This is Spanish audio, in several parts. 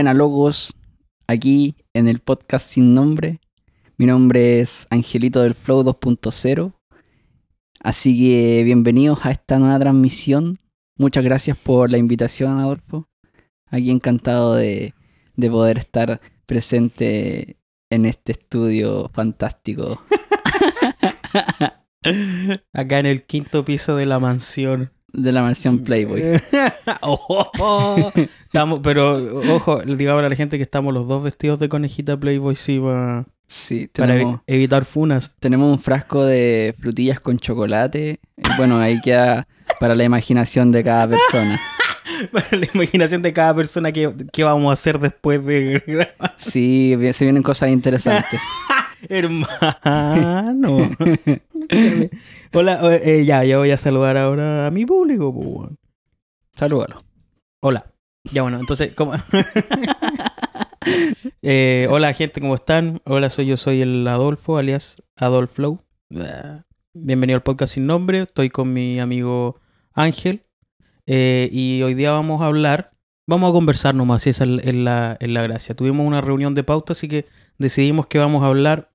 Buena logos, aquí en el podcast sin nombre. Mi nombre es Angelito del Flow 2.0. Así que bienvenidos a esta nueva transmisión. Muchas gracias por la invitación, Adolfo. Aquí encantado de poder estar presente en este estudio fantástico. Acá en el quinto piso de la mansión. De la mansión Playboy. Oh, estamos, pero ojo, digamos a la gente que estamos los dos vestidos de conejita Playboy sí va, Sí, para tenemos, evitar funas. tenemos un frasco de frutillas con chocolate. Eh, Bueno, ahí queda para la imaginación de cada persona. Para la imaginación de cada persona que, que vamos a hacer después de grabar. Sí, se vienen cosas interesantes. Hermano. Hola, eh, ya, ya voy a saludar ahora a mi público. pues. Salúdalo. Hola. Ya bueno, entonces, ¿cómo? Eh, hola gente, ¿cómo están? Hola, soy yo, soy el Adolfo, alias Adolf Flow. Ah, Bienvenido al podcast sin nombre. Estoy con mi amigo Ángel. Eh, y hoy día vamos a hablar, vamos a conversar nomás, esa es es la, es la gracia. Tuvimos una reunión de pauta, así que decidimos que vamos a hablar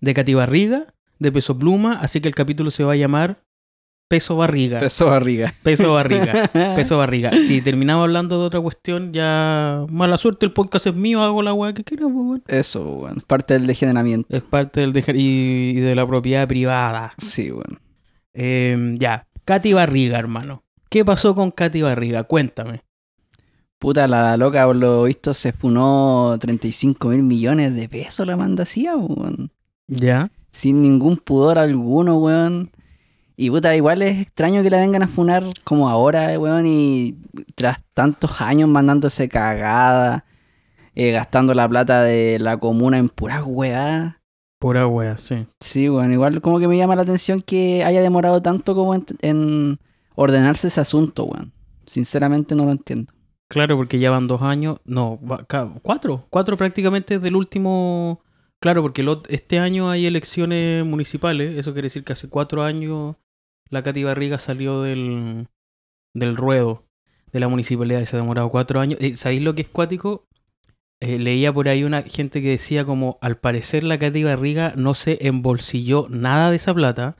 de Cati Barriga, de Peso Pluma, así que el capítulo se va a llamar Peso Barriga. Peso barriga. Peso Barriga. Peso barriga. Si terminamos hablando de otra cuestión, ya mala suerte, el podcast es mío, hago la weá que quiera, pues, weón. Eso, bueno, parte del degeneramiento. Es parte del dejar y, y de la propiedad privada. Sí, bueno. Eh, ya, Katy Barriga, hermano. ¿Qué pasó con Katy Barriga? Cuéntame. Puta, la loca, por lo visto, se funó 35 mil millones de pesos la mandacía, weón. ¿Ya? Sin ningún pudor alguno, weón. Y puta, igual es extraño que la vengan a funar como ahora, weón, y tras tantos años mandándose cagada, eh, gastando la plata de la comuna en pura weá. Pura wea, sí. Sí, bueno, igual como que me llama la atención que haya demorado tanto como en, en ordenarse ese asunto, weón. Sinceramente no lo entiendo. Claro, porque ya van dos años. No, cuatro. Cuatro prácticamente del último. Claro, porque este año hay elecciones municipales. Eso quiere decir que hace cuatro años la Katy Barriga salió del, del ruedo de la municipalidad y se ha demorado cuatro años. Eh, ¿Sabéis lo que es cuático? Eh, leía por ahí una gente que decía como al parecer la Katy Barriga no se embolsilló nada de esa plata,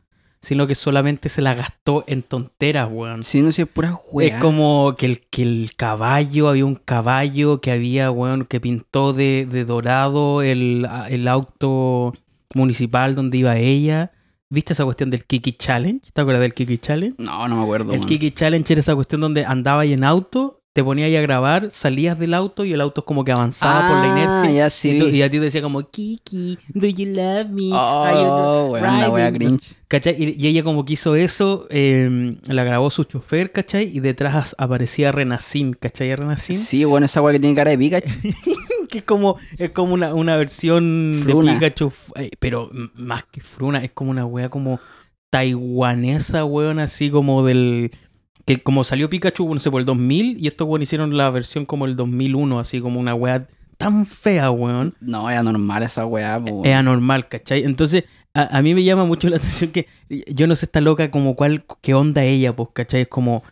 sino que solamente se la gastó en tonteras, weón. Sí, no sé, es pura weá. Es como que el, que el caballo, había un caballo que había, weón, que pintó de, de dorado el, el auto municipal donde iba ella. ¿Viste esa cuestión del Kiki Challenge? ¿Te acuerdas del Kiki Challenge? No, no me acuerdo. El. Kiki Challenge era esa cuestión donde andaba ahí en auto, te ponías ahí a grabar, salías del auto y el auto es como que avanzaba por la Ah, inercia. ya sí. Y, tú- y a ti te decía como, Kiki, do you love me? Oh, weón, la wea riding?" cringe. ¿Cachai? Y, y ella como que hizo eso, eh, la grabó su chofer, ¿cachai? Y detrás aparecía Renacín, ¿cachai? Renacín. Sí, bueno, esa weá que tiene cara de Pikachu. Que es como, es como una, una versión Fruna. de Pikachu, pero más que fruna, es como una wea como taiwanesa, weón, así como del... Que como salió Pikachu, no sé, por el 2000, y estos weón hicieron la versión como el 2001, así como una wea tan fea, weón. No, es anormal esa weá, po, Es anormal, ¿cachai? Entonces, a, a mí me llama mucho la atención que yo no sé esta loca como cuál, qué onda ella, pues, ¿cachai? Es como,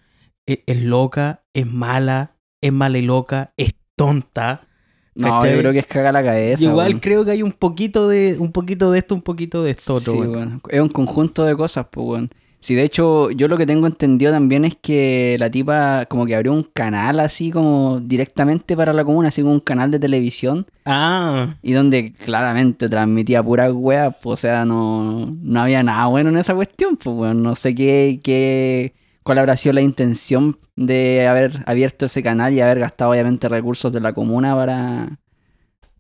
es, es loca, es mala, es mala y loca, es tonta. No, yo creo que es caga la cabeza. Y igual weón. creo que hay un poquito de, un poquito de esto, un poquito de esto otro, Sí, weón. weón. Es un conjunto de cosas, pues, weón. Sí, de hecho, yo lo que tengo entendido también es que la tipa como que abrió un canal así como directamente para la comuna, así como un canal de televisión, Ah, y donde claramente transmitía pura wea, pues, o sea, no, no había nada bueno en esa cuestión, pues, weón. No sé qué, qué, cuál habrá sido la intención de haber abierto ese canal y haber gastado obviamente recursos de la comuna para,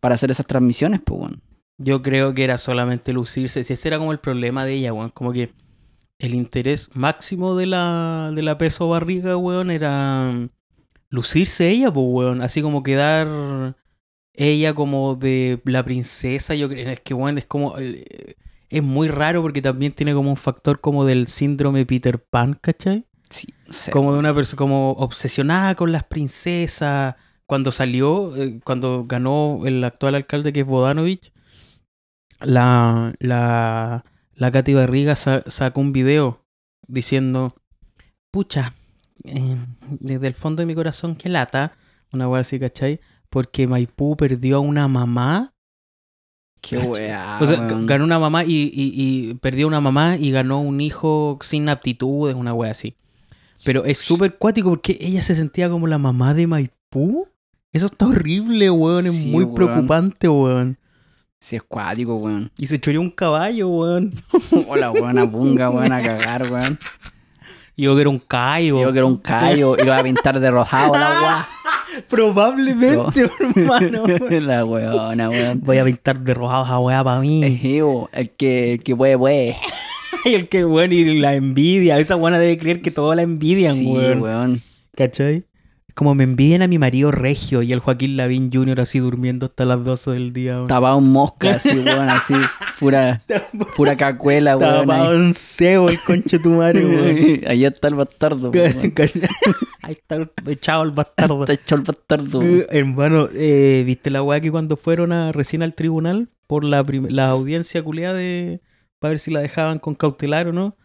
para hacer esas transmisiones, pues, weón. yo creo que era solamente lucirse. Si ese era como el problema de ella, weón. Como que el interés máximo de la, de la peso barriga, weón, era mm, lucirse ella, pues, weón. Así como quedar ella como de la princesa. Yo creo es que, weón, es como. eh, Es muy raro porque también tiene como un factor como del síndrome Peter Pan, ¿cachai? Sí, como de una persona como obsesionada con las princesas. Cuando salió, eh, cuando ganó el actual alcalde que es Bodanovich, la, la, la Katy Barriga sa- sacó un video diciendo, pucha, eh, desde el fondo de mi corazón, qué lata, una wea así, ¿cachai? porque Maipú perdió a una mamá. Qué weá. o sea, weón. ganó una mamá y, y- y perdió una mamá y ganó un hijo sin aptitudes, una wea así. Pero es súper cuático porque ella se sentía como la mamá de Maipú. Eso está horrible, weón. Es Sí, muy weón. preocupante, weón. Sí, es cuático, weón. Y se choreó un caballo, weón. Hola, buena punga, weón, a cagar, weón. Y yo que era un callo. Yo que era un callo y lo iba a pintar de rosado la weá. Probablemente, hermano. la weona, weón. Voy a pintar de rojado esa weá para mí. Es Evo, el que, el que puede, puede. Y el que, weón, y la envidia. Esa buena debe creer que todos la envidian, sí, weón. weón. ¿Cachai? Como me envidian a mi marido regio y el Joaquín Lavín Jr. así durmiendo hasta las 12 del día. weón. Tapado en mosca, así, weón, así. Pura, pura cacuela, weón. Tapado en cebo el conche tu madre, weón. Ahí está el bastardo, weón. Ahí está echado el bastardo. Está hecho el bastardo. Hermano, eh, ¿viste la weá que cuando fueron a, recién al tribunal por la, la audiencia culiada de para ver si la dejaban con cautelar o no?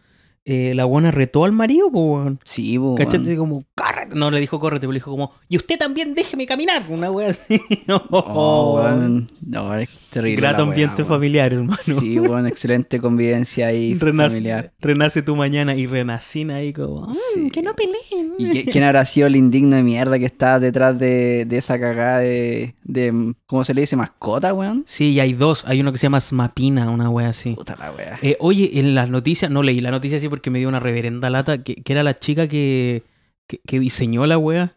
Eh, la buena retó al marido, po, weón. Sí, po. Así como, córrete. No le dijo córrete, pero le dijo como, y usted también déjeme caminar. Una wea así. Oh, weón. No, es terrible. Grato ambiente familiar, hermano. Sí, weón, excelente convivencia ahí Renace, familiar. renace tu mañana y renacina ahí como, "Mm, Sí. que no peleen. ¿Y qué- quién habrá sido el indigno de mierda que está detrás de, de esa cagada de, de. ¿Cómo se le dice? ¿Mascota, weón? Sí, y hay dos. Hay uno que se llama Smapina, una wea así. Puta la wea. Eh, oye, en las noticias, no leí la noticia así porque me dio una reverenda lata, que, que era la chica que, que, que diseñó la wea.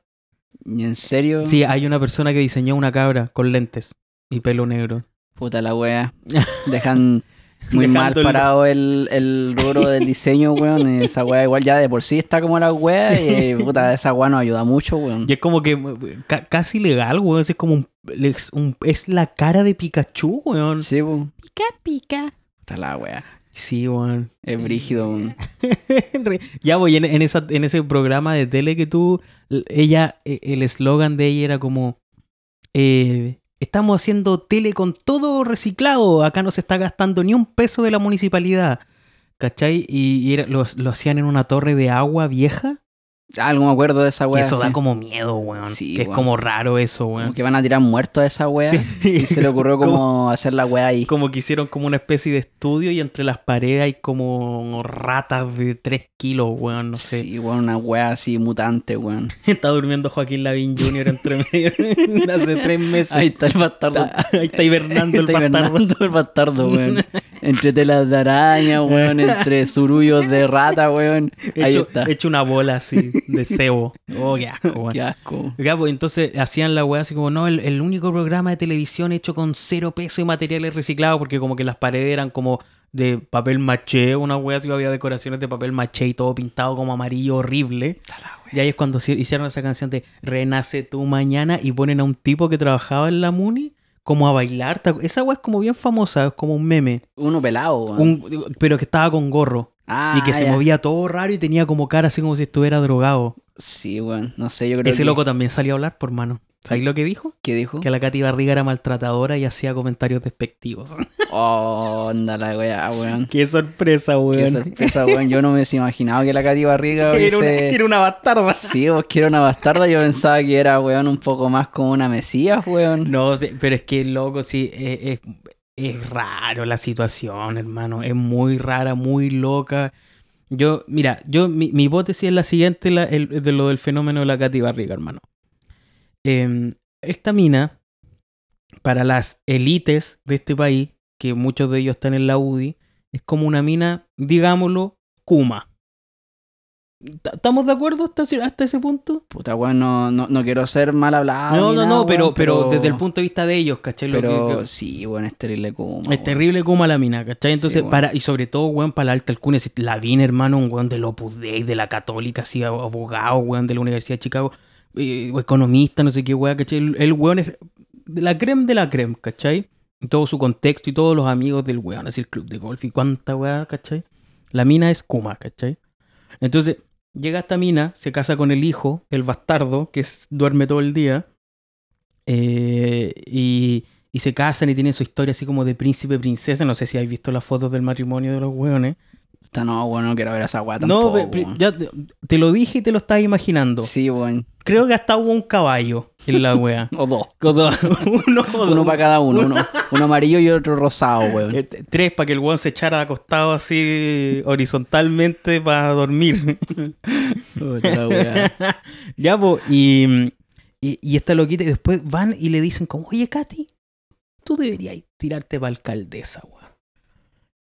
¿Y en serio? Sí, hay una persona que diseñó una cabra con lentes y pelo negro. Puta la wea. Dejan muy mal parado el, el rubro del diseño, weón. Esa wea igual ya de por sí está como la wea. Y puta, esa wea nos ayuda mucho, weón. Y es como que ca- casi legal, weón. Es como un, es un- Es la cara de Pikachu, weón. Sí, po. Pica, pica. Puta la wea. Sí, weón. Es brígido, weón. Ya voy en, en esa, en ese programa de tele que tú, ella, eh, el eslogan de ella era como, eh, estamos haciendo tele con todo reciclado, acá no se está gastando ni un peso de la municipalidad, ¿cachai? Y, y era- lo, lo hacían en una torre de agua vieja, Algo me acuerdo de esa wea. eso sí. da como miedo, weón, Sí, que es como raro eso, weón. Como que van a tirar muertos a esa wea. Sí. Y se le ocurrió como hacer la wea ahí. Como que hicieron como una especie de estudio y entre las paredes hay como ratas de 3 kilos, weón, no sé. Sí, weón, una wea así mutante, weón. Está durmiendo Joaquín Lavín Jr. entre medio hace tres meses. Ahí está el bastardo. Está- ahí está hibernando el Está bastardo. hibernando el bastardo, weón. Entre telas de araña, weón. Entre surullos de rata, weón. Ahí Hecho, está. hecho una bola así de cebo. Oh, qué asco, weón. Qué asco. Ya, pues entonces hacían la weá así como, no, el, el único programa de televisión hecho con cero peso y materiales reciclados, porque como que las paredes eran como de papel maché, una weá así había decoraciones de papel maché y todo pintado como amarillo horrible. Y ahí es cuando hici- hicieron esa canción de Renace tu mañana y ponen a un tipo que trabajaba en la Muni como a bailar. ¿Te acu- Esa weá es como bien famosa, es como un meme. Uno pelado, weón. Un- pero que estaba con gorro. Ah, y que se ya. movía todo raro y tenía como cara así como si estuviera drogado. Sí, weón. No sé, yo creo Ese que... loco también salió a hablar, por mano. ¿Sabéis lo que dijo? ¿Qué dijo? Que la Katy Barriga era maltratadora y hacía comentarios despectivos. Oh, anda la weá, weón. Qué sorpresa, Qué weón. sorpresa, weón. Yo no me hubiese imaginado que la Katy Barriga Era una, era una bastarda. Sí, vos que era una bastarda. Yo pensaba que era, weón, un poco más como una mesías, weón. No, pero es que loco, sí, es, es, es raro la situación, hermano. Es muy rara, muy loca. Yo, mira, yo, mi, mi hipótesis es la siguiente, la- el- de lo del fenómeno de la Katy Barriga, hermano. Em, esta mina, para las élites de este país, que muchos de ellos están en la UDI, es como una mina, digámoslo, Kuma. ¿T- ¿Estamos de acuerdo hasta, ese- hasta ese punto? Puta, weón, no, no, no quiero ser mal hablado. no, no, nada, no, pero, pero desde el punto de vista de ellos, ¿cachai? Lo Pero que- que- sí, weón, es terrible como. Es terrible como la mina, ¿cachai? Entonces, para, y sobre todo, weón, para la alta alcurnia, si la vine, hermano, un weón del Opus Dei, de la Católica, así, abogado, weón, de la Universidad de Chicago, eh, economista, no sé qué, weón, ¿cachai? El, el weón es de la creme de la creme, ¿cachai? Y todo su contexto y todos los amigos del weón, así el club de golf y cuánta weón, ¿cachai? La mina es Kuma, ¿cachai? Entonces, llega esta mina, se casa con el hijo, el bastardo, que es- duerme todo el día, eh, y, y se casan y tienen su historia así como de príncipe princesa. No sé si habéis visto las fotos del matrimonio de los hueones. Puta, no, weón, no quiero ver esa weá No, tampoco, ya te, te lo dije y te lo estás imaginando. Sí, weón. Creo que hasta hubo un caballo en la wea. O dos. Uno, o Uno dos. para cada uno. Uno, uno amarillo y otro rosado, weón. Eh, t- Tres para que el weón se echara acostado así horizontalmente para dormir. Puta la weá. ya, po, y, y, y esta loquita, y después van y le dicen como, oye, Katy, tú deberías tirarte para alcaldesa, weón.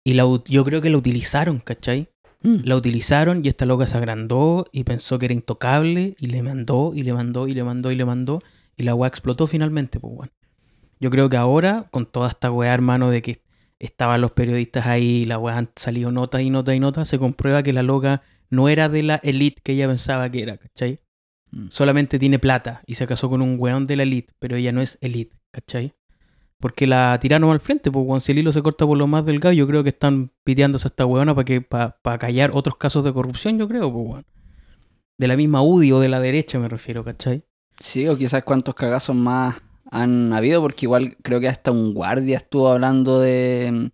Y la, ut- yo creo que la utilizaron, ¿cachai? Mm. La utilizaron y esta loca se agrandó y pensó que era intocable y le mandó y le mandó y le mandó y le mandó y la weá explotó finalmente, pues weón. Yo creo que ahora, con toda esta weá, hermano, de que estaban los periodistas ahí, la weá han salido notas y notas y notas, se comprueba que la loca no era de la elite que ella pensaba que era, ¿cachai? Mm. Solamente tiene plata y se casó con un weón de la elite, pero ella no es elite, ¿cachai? Porque la tiraron al frente, pues si el hilo se corta por lo más delgado, yo creo que están piteándose a esta weona para que para callar otros casos de corrupción, yo creo, pues weón. De la misma UDI o de la derecha me refiero, ¿cachai? Sí, o quizás cuántos cagazos más han habido, porque igual creo que hasta un guardia estuvo hablando de mm,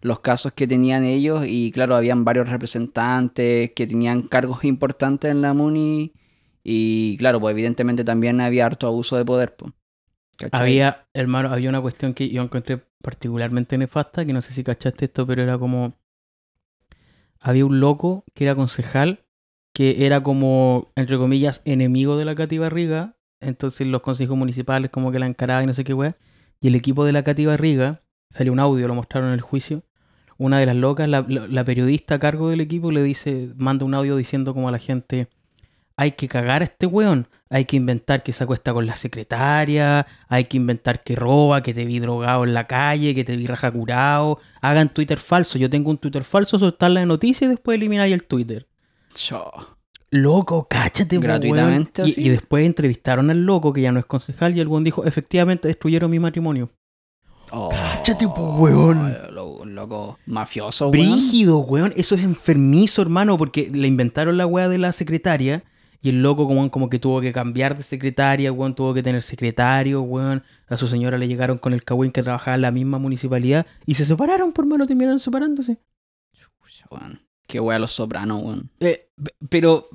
los casos que tenían ellos y claro, habían varios representantes que tenían cargos importantes en la MUNI y claro, pues evidentemente también había harto abuso de poder. Pues. Había, hermano, había una cuestión que yo encontré particularmente nefasta, que no sé si cachaste esto, pero era como... Había un loco que era concejal, que era como, entre comillas, enemigo de la Cati Barriga. Entonces los consejos municipales como que la encaraban y no sé qué weá. Y el equipo de la Cati Barriga, salió un audio, lo mostraron en el juicio. Una de las locas, la- la periodista a cargo del equipo, le dice, manda un audio diciendo como a la gente, hay que cagar a este weón, hay que inventar que se acuesta con la secretaria, hay que inventar que roba, que te vi drogado en la calle, que te vi raja curado, hagan Twitter falso, yo tengo un Twitter falso, soltar la noticia y después elimináis el Twitter. Chao. Loco, cáchate, Gratuitamente, weón. Y, y después entrevistaron al loco, que ya no es concejal, y el weón dijo, efectivamente destruyeron mi matrimonio. Oh, Cáchate, po, weón. Loco, loco mafioso, weón. Brígido, weón. Eso es enfermizo, hermano, porque le inventaron la weá de la secretaria y el loco como, como que tuvo que cambiar de secretaria, weón, tuvo que tener secretario, weón. A su señora le llegaron con el cagüín que trabajaba en la misma municipalidad y se separaron, por mano, terminaron separándose. Weón. Qué wea los sopranos, weón. Eh, pero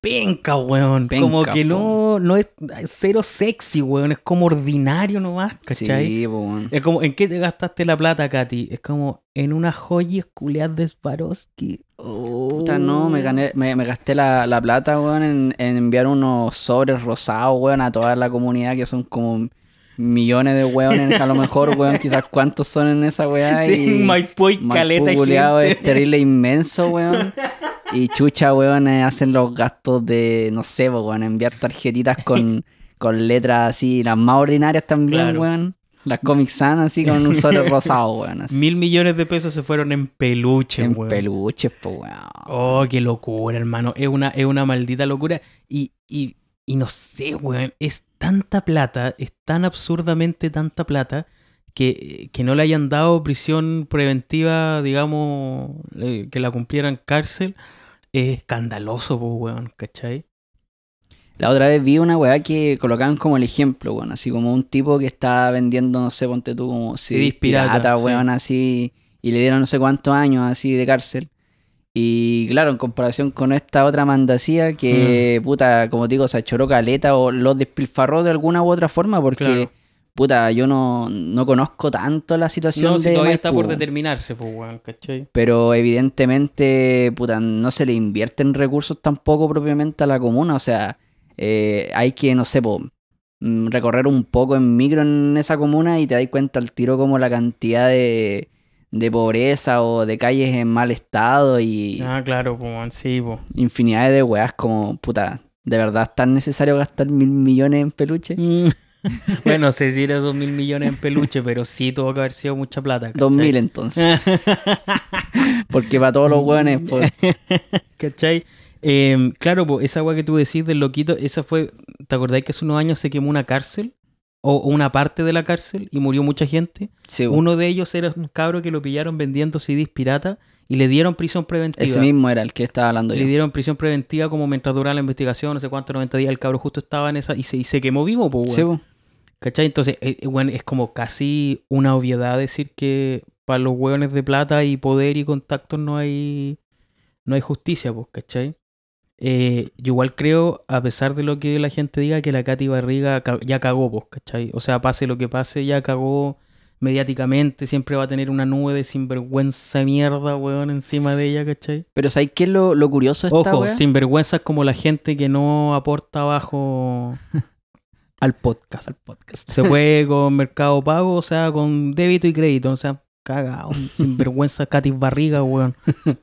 penca, weón. Penca, como que no, no es cero sexy, weón. Es como ordinario nomás, ¿cachai? Sí, weón. Es como, ¿en qué te gastaste la plata, Katy? Es como, en unas joyas culiadas de Swarovski. Puta, no, me, gané, me, me gasté la, la plata, weón, en, en enviar unos sobres rosados, weón, a toda la comunidad, que son como millones de weones, a lo mejor, weón, quizás cuántos son en esa weá. Sí, y Maipú y caleta gente. es terrible inmenso, weón. Y chucha, weón, eh, hacen los gastos de, no sé, weón, enviar tarjetitas con, con letras así, las más ordinarias también, Claro. weón. Las Comic Sans así con un sobre rosado, weón. Así. Mil millones de pesos se fueron en peluche, En weón. peluches, po, weón. Oh, qué locura, hermano. Es una, es una maldita locura. Y, y, y no sé, weón. Es tanta plata, es tan absurdamente tanta plata, que, que no le hayan dado prisión preventiva, digamos, eh, que la cumpliera en cárcel, es escandaloso, pues, weón, ¿cachai? La otra vez vi una weá que colocaban como el ejemplo, weón. Así como un tipo que está vendiendo, no sé, ponte tú como CDs pirata, pirata, sí. weón, así. Y le dieron no sé cuántos años así de cárcel. Y claro, en comparación con esta otra mandacía Mm. que, puta, como te digo, se achoró caleta o los despilfarró de alguna u otra forma porque, Claro. puta, yo no, no conozco tanto la situación No, si de todavía está por determinarse, pues, weón, ¿cachai? pero evidentemente, puta, no se le invierten recursos tampoco propiamente a la comuna. O sea, eh, hay que, no sé, po, mm, recorrer un poco en micro en esa comuna y te das cuenta al tiro como la cantidad de, de pobreza o de calles en mal estado y Ah, claro, sí, pues. infinidades de weas como, puta, ¿de verdad es tan necesario gastar mil millones en peluche? Mm. bueno, no sé si era dos mil millones en peluche, pero sí tuvo que haber sido mucha plata. Dos mil entonces. Porque para todos los weones, pues, ¿Cachai? Eh, claro, pues esa agua que tú decís del loquito, esa fue, ¿te acordáis que hace unos años se quemó una cárcel? O o una parte de la cárcel y murió mucha gente. sí, po. Uno de ellos era un cabro que lo pillaron vendiendo CDs pirata y le dieron prisión preventiva. ese mismo era el que estaba hablando yo. Le dieron prisión preventiva como mientras duraba la investigación, no sé cuánto, 90 días. El cabro justo estaba en esa y se, y se quemó vivo, pues, Sí, weón. po. ¿Cachai? Entonces, eh, eh, bueno, es como casi una obviedad decir que para los hueones de plata y poder y contactos no hay no hay justicia, pues, ¿cachai? Eh, yo igual creo, a pesar de lo que la gente diga, que la Katy Barriga ya cagó, pues, ¿cachai? O sea, pase lo que pase, ya cagó mediáticamente, siempre va a tener una nube de sinvergüenza mierda, weón, encima de ella, ¿cachai? Pero ¿sabes qué es lo, lo curioso de esta Ojo, sinvergüenza es como la gente que no aporta abajo al podcast. Al podcast. Se puede con Mercado Pago, o sea, con débito y crédito, o sea, caga, un sinvergüenza Katy Barriga, weón.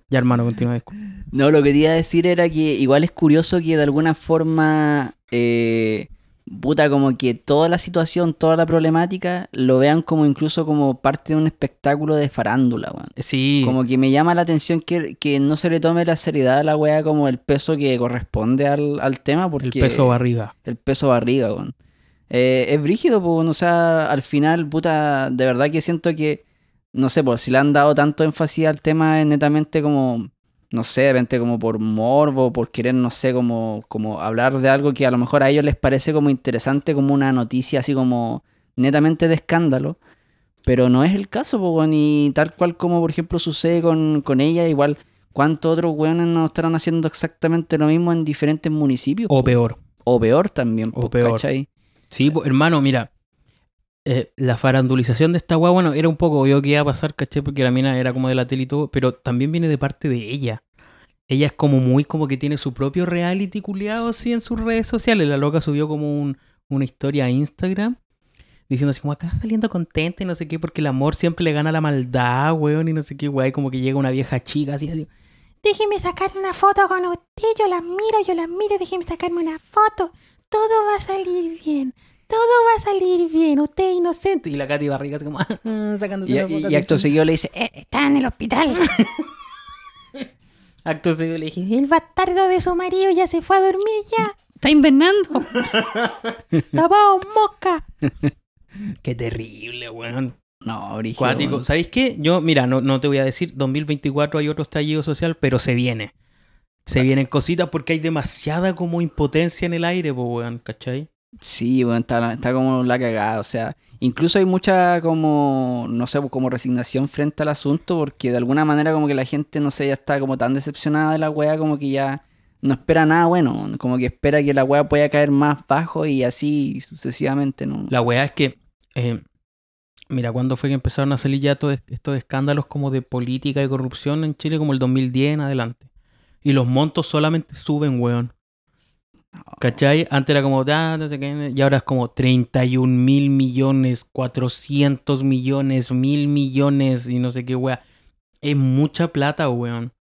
Ya, hermano, continúa. disculpa. No, lo que te iba a decir era que igual es curioso que de alguna forma, eh, puta, como que toda la situación, toda la problemática, lo vean como incluso como parte de un espectáculo de farándula, weón. Sí, Como que me llama la atención que, que no se le tome la seriedad a la weá como el peso que corresponde al, al tema, porque el peso barriga. el peso barriga, weón. Eh, es brígido, pues, o sea, al final, puta, de verdad que siento que, no sé, pues si le han dado tanto énfasis al tema es netamente como, no sé, de repente como por morbo, por querer, no sé, como, como hablar de algo que a lo mejor a ellos les parece como interesante, como una noticia así como netamente de escándalo. Pero no es el caso, pues, y tal cual como por ejemplo sucede con, con ella, igual, ¿cuántos otros weones no estarán haciendo exactamente lo mismo en diferentes municipios? O po? peor. O peor también, O peor. ¿cachai? Sí, po, hermano, mira. Eh, la farandulización de esta weá, bueno, era un poco obvio que iba a pasar, ¿cachai? Porque la mina era como de la tele y todo, pero también viene de parte de ella. Ella es como muy como que tiene su propio reality culiado así en sus redes sociales. La loca subió como un- una historia a Instagram diciendo así como acá saliendo contenta y no sé qué, porque el amor siempre le gana la maldad, weón, y no sé qué, weón, como que llega una vieja chica así, así. Déjeme sacar una foto con usted, yo la miro, yo la miro, déjeme sacarme una foto. Todo va a salir bien, todo va a salir bien, usted es inocente. Y la Katy Barriga así como sacándose Y, una y- acto seguido le dice, Eh, está en el hospital. Acto seguido le dije, El bastardo de su marido ya se fue a dormir ya. está invernando. Tapado mosca. qué terrible, weón. No, brígido, Cuático. ¿Sabéis qué? Yo, mira, no, no te voy a decir, 2024 hay otro estallido social, pero se viene. Se vienen cositas porque hay demasiada como impotencia en el aire, pues, weón, ¿cachai? Sí, bueno, está, como la cagada, o sea, incluso hay mucha como, no sé, como resignación frente al asunto, porque de alguna manera como que la gente, no sé, ya está como tan decepcionada de la wea, como que ya no espera nada bueno, como que espera que la wea pueda caer más bajo y así sucesivamente, ¿no? La weá es que, eh, mira, cuando fue que empezaron a salir ya todos estos escándalos como de política y corrupción en Chile, como el 2010 en adelante. Y los montos solamente suben, weón. ¿Cachai? Antes era como, ah, no sé qué, y ahora es como 31 mil millones, 400 millones, mil millones y no sé qué, weá. Es mucha plata, weón.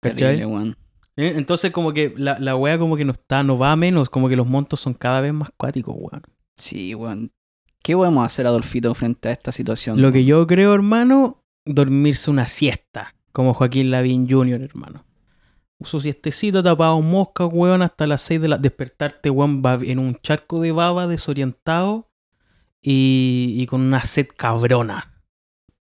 ¿Cachai? Terrible, weón. Eh, Entonces como que la, la weá como que no está, no va a menos, como que los montos son cada vez más cuáticos, weón. Sí, weón. ¿Qué podemos hacer, Adolfito, frente a esta situación? Lo que yo creo, hermano, dormirse una siesta, como Joaquín Lavín Jr., hermano. Su siestecito tapado mosca, weón, hasta las 6 de la... Despertarte, weón, en un charco de baba, desorientado y, y con una sed cabrona.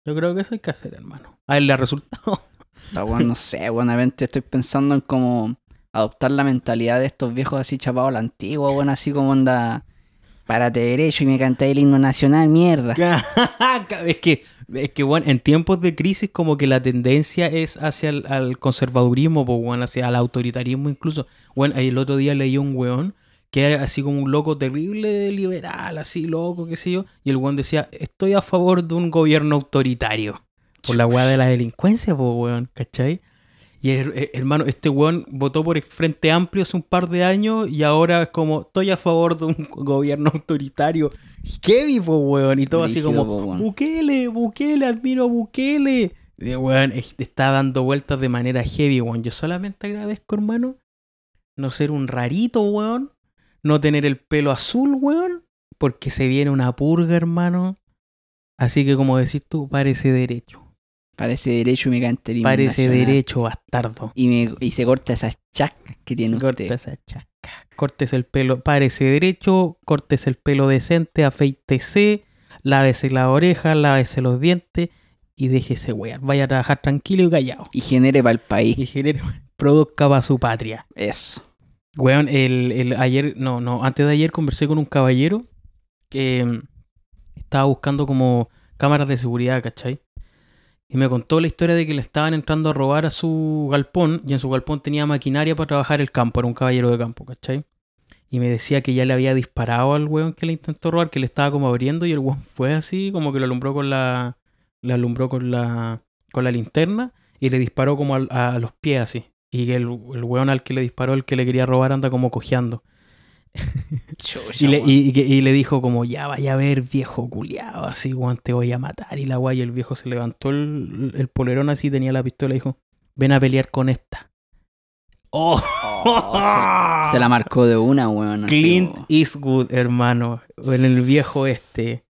Yo creo que eso hay que hacer, hermano. A él le ha resultado. Puta, weón, no sé, weón, a veces estoy pensando en cómo adoptar la mentalidad de estos viejos así chapados a la antigua, weón, así como anda, párate derecho y me cantáis el himno nacional, mierda. es que, es que, bueno, en tiempos de crisis como que la tendencia es hacia el conservadurismo, pues, bueno, hacia el autoritarismo incluso. Bueno, el otro día leí un weón que era así como un loco terrible liberal, así loco, qué sé yo, y el weón decía, estoy a favor de un gobierno autoritario. Por la weá de la delincuencia, pues, weón, ¿cachai? Y her- hermano, este weón votó por el Frente Amplio hace un par de años y ahora es como, estoy a favor de un gobierno autoritario. Heavy, pues, weón. Y todo así como, weón. Bukele, Bukele, admiro a Bukele. Y, weón, es- está dando vueltas de manera heavy, weón. Yo solamente agradezco, hermano, no ser un rarito, weón. No tener el pelo azul, weón. Porque se viene una purga, hermano. Así que, como decís tú, parece derecho. Parece derecho y me canta el himno Parece nacional. derecho, bastardo. Y, me, y se corta esas chacas que tiene Corta usted. esa chaca. Cortes el pelo, parece derecho, cortes el pelo decente, afeítese, lávese la oreja, lávese los dientes y déjese wear. Vaya a trabajar tranquilo y callado. Y genere para el país. Y genere, produzca para su patria. Eso. Weón, el, el ayer, no, no, antes de ayer conversé con un caballero que mm, estaba buscando como cámaras de seguridad, ¿cachai? Y me contó la historia de que le estaban entrando a robar a su galpón y en su galpón tenía maquinaria para trabajar el campo, era un caballero de campo, ¿cachai? Y me decía que ya le había disparado al weón que le intentó robar, que le estaba como abriendo y el weón fue así, como que lo alumbró con la... Le alumbró con la... con la linterna y le disparó como al- a, los pies así. Y que el, el al que le disparó, el que le quería robar, anda como cojeando. Y le, weón. y, y que- y le dijo como, ya vaya a ver, viejo culiado, así, weón, te voy a matar. Y la guay, el viejo se levantó el, el polerón así, tenía la pistola y dijo, ven a pelear con esta. ¡Oh! Oh, se, se la marcó de una, weón. Clint. Eastwood, hermano, en el viejo este.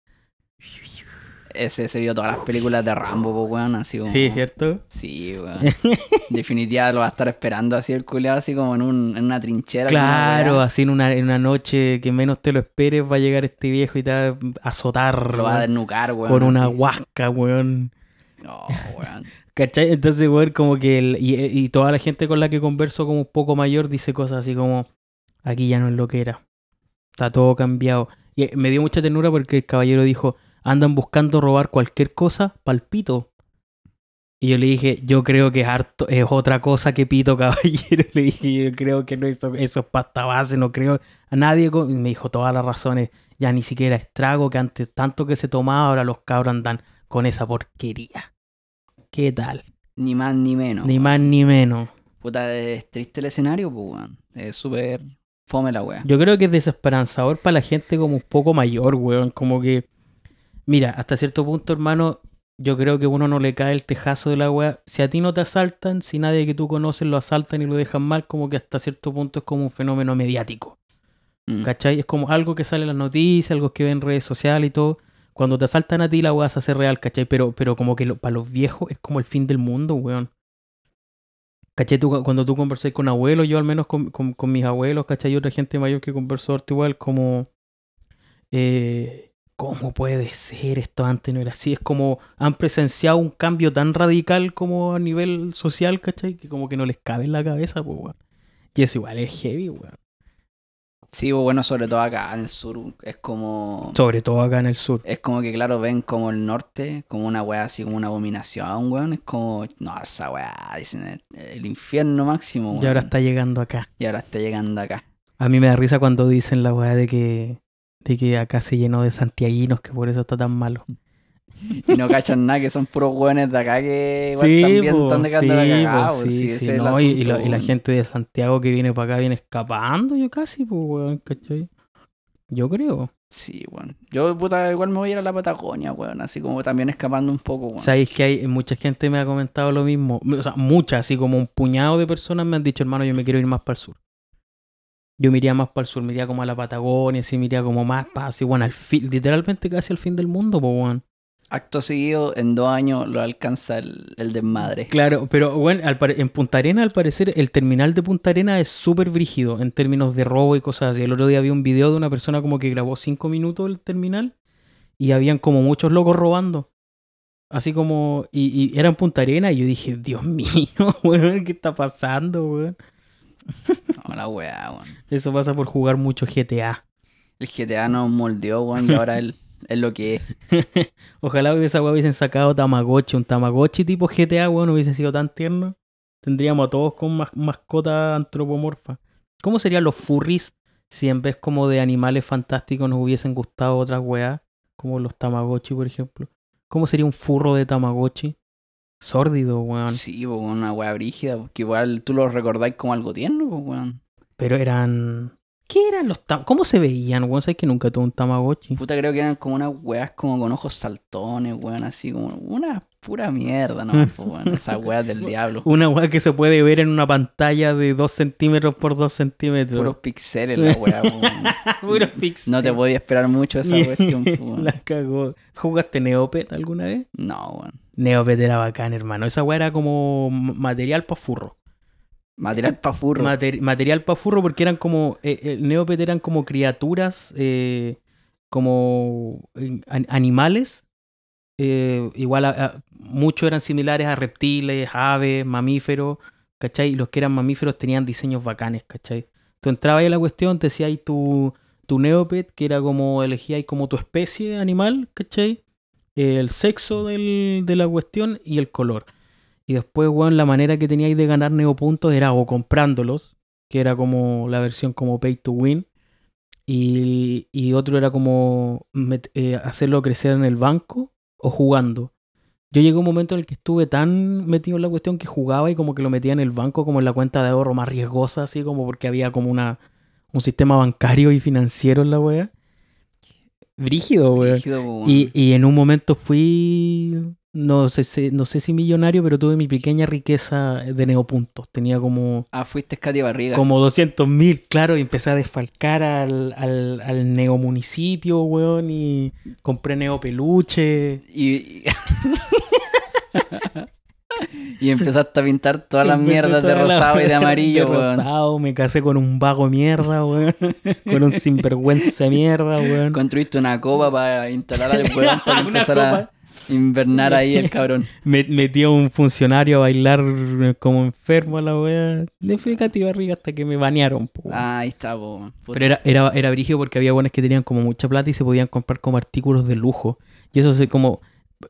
Ese se vio todas las películas de Rambo, po, weón, así como... Sí, ¿cierto? Sí, weón. Definitiva lo va a estar esperando así el culeado, así como en, un, en una trinchera. Claro, así en una, en una noche que menos te lo esperes va a llegar este viejo y te va a azotar Lo va a desnucar, weón. con una así. huasca, weón. No, weón. ¿Cachai? Entonces, weón, como que... el- y, y toda la gente con la que converso como un poco mayor dice cosas así como... Aquí ya no es lo que era. Está todo cambiado. Y eh, me dio mucha ternura porque el caballero dijo... Andan buscando robar cualquier cosa, palpito. Y yo le dije, yo creo que es, harto, es otra cosa que pito, caballero. Le dije, yo creo que no, eso, eso es pasta base, no creo a nadie. con-". Y me dijo todas las razones. Ya ni siquiera es trago, que antes tanto que se tomaba, ahora los cabros andan con esa porquería. ¿Qué tal? Ni más ni menos. Ni más ni menos. Puta, es triste el escenario, pues, weón. Es súper fome la weá. Yo creo que es desesperanzador para la gente como un poco mayor, weón. Como que, mira, hasta cierto punto, hermano, yo creo que uno no le cae el tejazo de la weá. Si a ti no te asaltan, si nadie que tú conoces lo asaltan y lo dejan mal, como que hasta cierto punto es como un fenómeno mediático. Mm. ¿Cachai? Es como algo que sale en las noticias, algo que ve en redes sociales y todo. Cuando te asaltan a ti, la weá se hace real, ¿cachai? Pero, pero como que lo- para los viejos es como el fin del mundo, weón. ¿Cachai? Tú, cuando tú conversas con abuelos, yo al menos con, con- con mis abuelos, ¿cachai? Y otra gente mayor que conversó igual, como... eh, ¿Cómo puede ser esto antes no era así? Es como han presenciado un cambio tan radical como a nivel social, ¿cachai? Que como que no les cabe en la cabeza, pues, weón. Y eso igual es heavy, weón. Sí, bueno, sobre todo acá en el sur. Es como. Sobre todo acá en el sur. Es como que, claro, ven como el norte, como una weá así, como una abominación, weón. Es como, no, esa weá, dicen, el, el infierno máximo, weón. Y ahora está llegando acá. Y ahora está llegando acá. A mí me da risa cuando dicen la weá de que, de que acá se llenó de santiaguinos, que por eso está tan malo. Y no cachan nada, que son puros weones de acá que igual Sí, también po, están dejando sí, cagada, po, no, y, y la, y la gente de Santiago que viene para acá viene escapando yo casi, pues, weón, ¿cachai? Yo creo. Sí, weón. Yo, puta, igual me voy a ir a la Patagonia, weón. Así como también escapando un poco, weón. Sabéis que hay mucha gente me ha comentado lo mismo. O sea, muchas, así como un puñado de personas me han dicho, hermano, yo me quiero ir más para el sur. Yo me iría más para el sur, me iría como a la Patagonia, así me iría como más para así, bueno, al fin, literalmente casi al fin del mundo, pues, weón. Acto seguido, en dos años lo alcanza el, el desmadre. Claro, pero bueno, al en Punta Arena, al parecer, el terminal de Punta Arena es súper brígido en términos de robo y cosas así. El otro día vi un video de una persona como que grabó cinco minutos el terminal y habían como muchos locos robando. Así como, y, y era en Punta Arena y yo dije, Dios mío, weón, ¿qué está pasando, weón? No, la weá, weón. Eso pasa por jugar mucho GTA. El GTA nos moldeó, weón, y ahora él es lo que es. Ojalá de esa weá hubiesen sacado Tamagotchi, un Tamagotchi tipo GTA, weón, hubiese sido tan tierno. Tendríamos a todos con mas- mascota antropomorfa. ¿Cómo serían los furries si en vez como de animales fantásticos nos hubiesen gustado otras weas? Como los Tamagotchi, por ejemplo. ¿Cómo sería un furro de Tamagotchi? Sórdido, weón. Sí, pues una weá brígida, porque igual tú lo recordáis como algo tierno, weón. Pero eran... ¿Qué eran los tam ¿Cómo se veían, weón? ¿Sabes que nunca tuve un Tamagotchi? Puta, creo que eran como unas weas como con ojos saltones, weón, así como una pura mierda, ¿no? Weón, esas weas del diablo. Una wea que se puede ver en una pantalla de 2 centímetros por 2 centímetros. Puros pixeles la wea, weón. Puros pixels. No te podía esperar mucho esa cuestión, weón. La cagó. ¿Jugaste Neopet alguna vez? No, weón. Neopet era bacán, hermano. Esa weá era como material pa' furro. Material pa' furro. Mater- material pa' furro porque eran como. eh, el Neopet eran como criaturas. eh, como eh, an- animales. eh, igual a, a- muchos eran similares a reptiles, aves, mamíferos. ¿Cachai? Y los que eran mamíferos tenían diseños bacanes, ¿cachai? Tú entrabas ahí a la cuestión, te decía ahí tu, tu Neopet, que era como elegía ahí como tu especie animal, ¿cachai? El sexo de la cuestión y el color. Y después, weón, la manera que teníais de ganar neopuntos era o comprándolos, que era como la versión como pay to win, y, y otro era como eh, hacerlo crecer en el banco o jugando. Yo llegué a un momento en el que estuve tan metido en la cuestión que jugaba y como que lo metía en el banco como en la cuenta de ahorro más riesgosa, así como porque había como una un sistema bancario y financiero en la wea. Brígido, weón. Y, y en un momento fui, no sé, si- no sé si millonario, pero tuve mi pequeña riqueza de neopuntos. Tenía como, Ah, fuiste Katy Barriga. como 200 mil, claro, y empecé a desfalcar al, al, al neomunicipio, weón, y compré neopeluche. Y, y empezaste a pintar todas las Empecé mierdas de toda rosado y de amarillo, de weón. rosado, me casé con un vago mierda, weón. con un sinvergüenza mierda, weón. Construiste una copa para instalar al weón para empezar a invernar ahí el cabrón. Me, metí a un funcionario a bailar eh, como enfermo a la wea. Le fui Barriga hasta que me banearon, po. Ah, ahí está, po. Pero era, era, era brígido porque había buenas que tenían como mucha plata y se podían comprar como artículos de lujo. Y eso se como.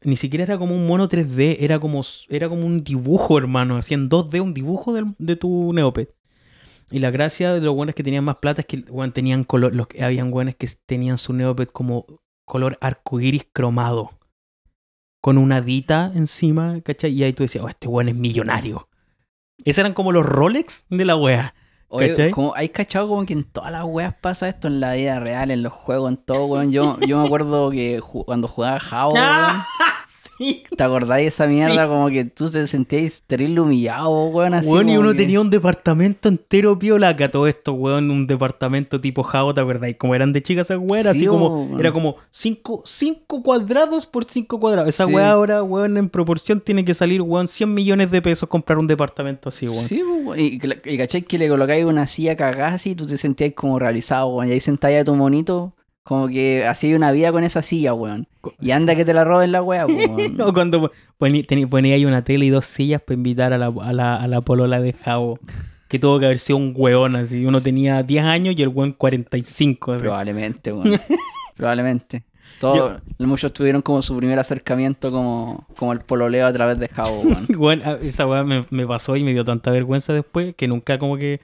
Ni siquiera era como un mono 3D, era como, era como un dibujo, hermano. Hacían 2D un dibujo de tu Neopet. Y la gracia de los buenos que tenían más plata es que weón, tenían color. Los, que- habían buenos que tenían su Neopet como color arcoíris cromado. Con una dita encima, ¿cachai? Y ahí tú decías, oh, este weón es millonario. Esos eran como los Rolex de la wea. Oye, ¿cachai? como, ¿hay cachado como que en todas las weas pasa esto en la vida real, en los juegos, en todo, weón? Yo, yo me acuerdo que ju- cuando jugaba Jao, weón. ¿te acordáis esa mierda? Sí. Como que tú te sentías terrible humillado, weón, así Weón, y uno que- tenía un departamento entero piola, que a todo esto, weón, un departamento tipo Jao, ¿te acordáis? Como eran de chicas esas weas, así Sí, como, weón. era como 5 cinco cuadrados por 5 cuadrados. Esa Sí. wea ahora, weón, en proporción tiene que salir, weón, 100 millones de pesos comprar un departamento así, weón. Sí, weón. y, y, y cachai que le colocáis una silla cagada así y tú te sentías como realizado, weón. Y ahí sentáis a tu monito, como que hacía una vida con esa silla, weón. Y anda que te la roben la wea, weón. O cuando ponía, ahí una tele y dos sillas para invitar a la, a la, a la polola de Jao. Que tuvo que haber sido un weón así. Uno tenía 10 años y el weón 45. así. Probablemente, weón. Probablemente. Todos, muchos tuvieron como su primer acercamiento como, como el pololeo a través de Jabo, weón. Weón, ah, esa weá me, me pasó y me dio tanta vergüenza después que nunca como que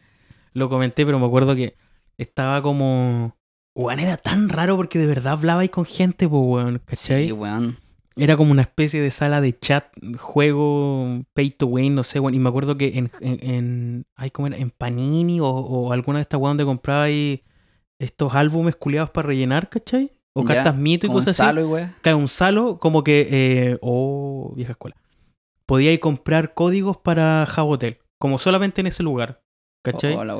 lo comenté, pero me acuerdo que estaba como... Weón, era tan raro porque de verdad hablabais con gente, pues, weón, ¿cachai? Sí, weón. Era como una especie de sala de chat, juego, pay to win, no sé, weón. Y me acuerdo que en, en, en- ay, ¿cómo era? En Panini o, o alguna de estas weas donde compraba ahí estos álbumes culiados para rellenar, ¿cachai? O cartas mito y cosas así. Salo y wea. Cae un salo, como que. Eh, oh, vieja escuela. Podíais comprar códigos para Jabotel, como solamente en ese lugar. ¿Cachai? Oh, la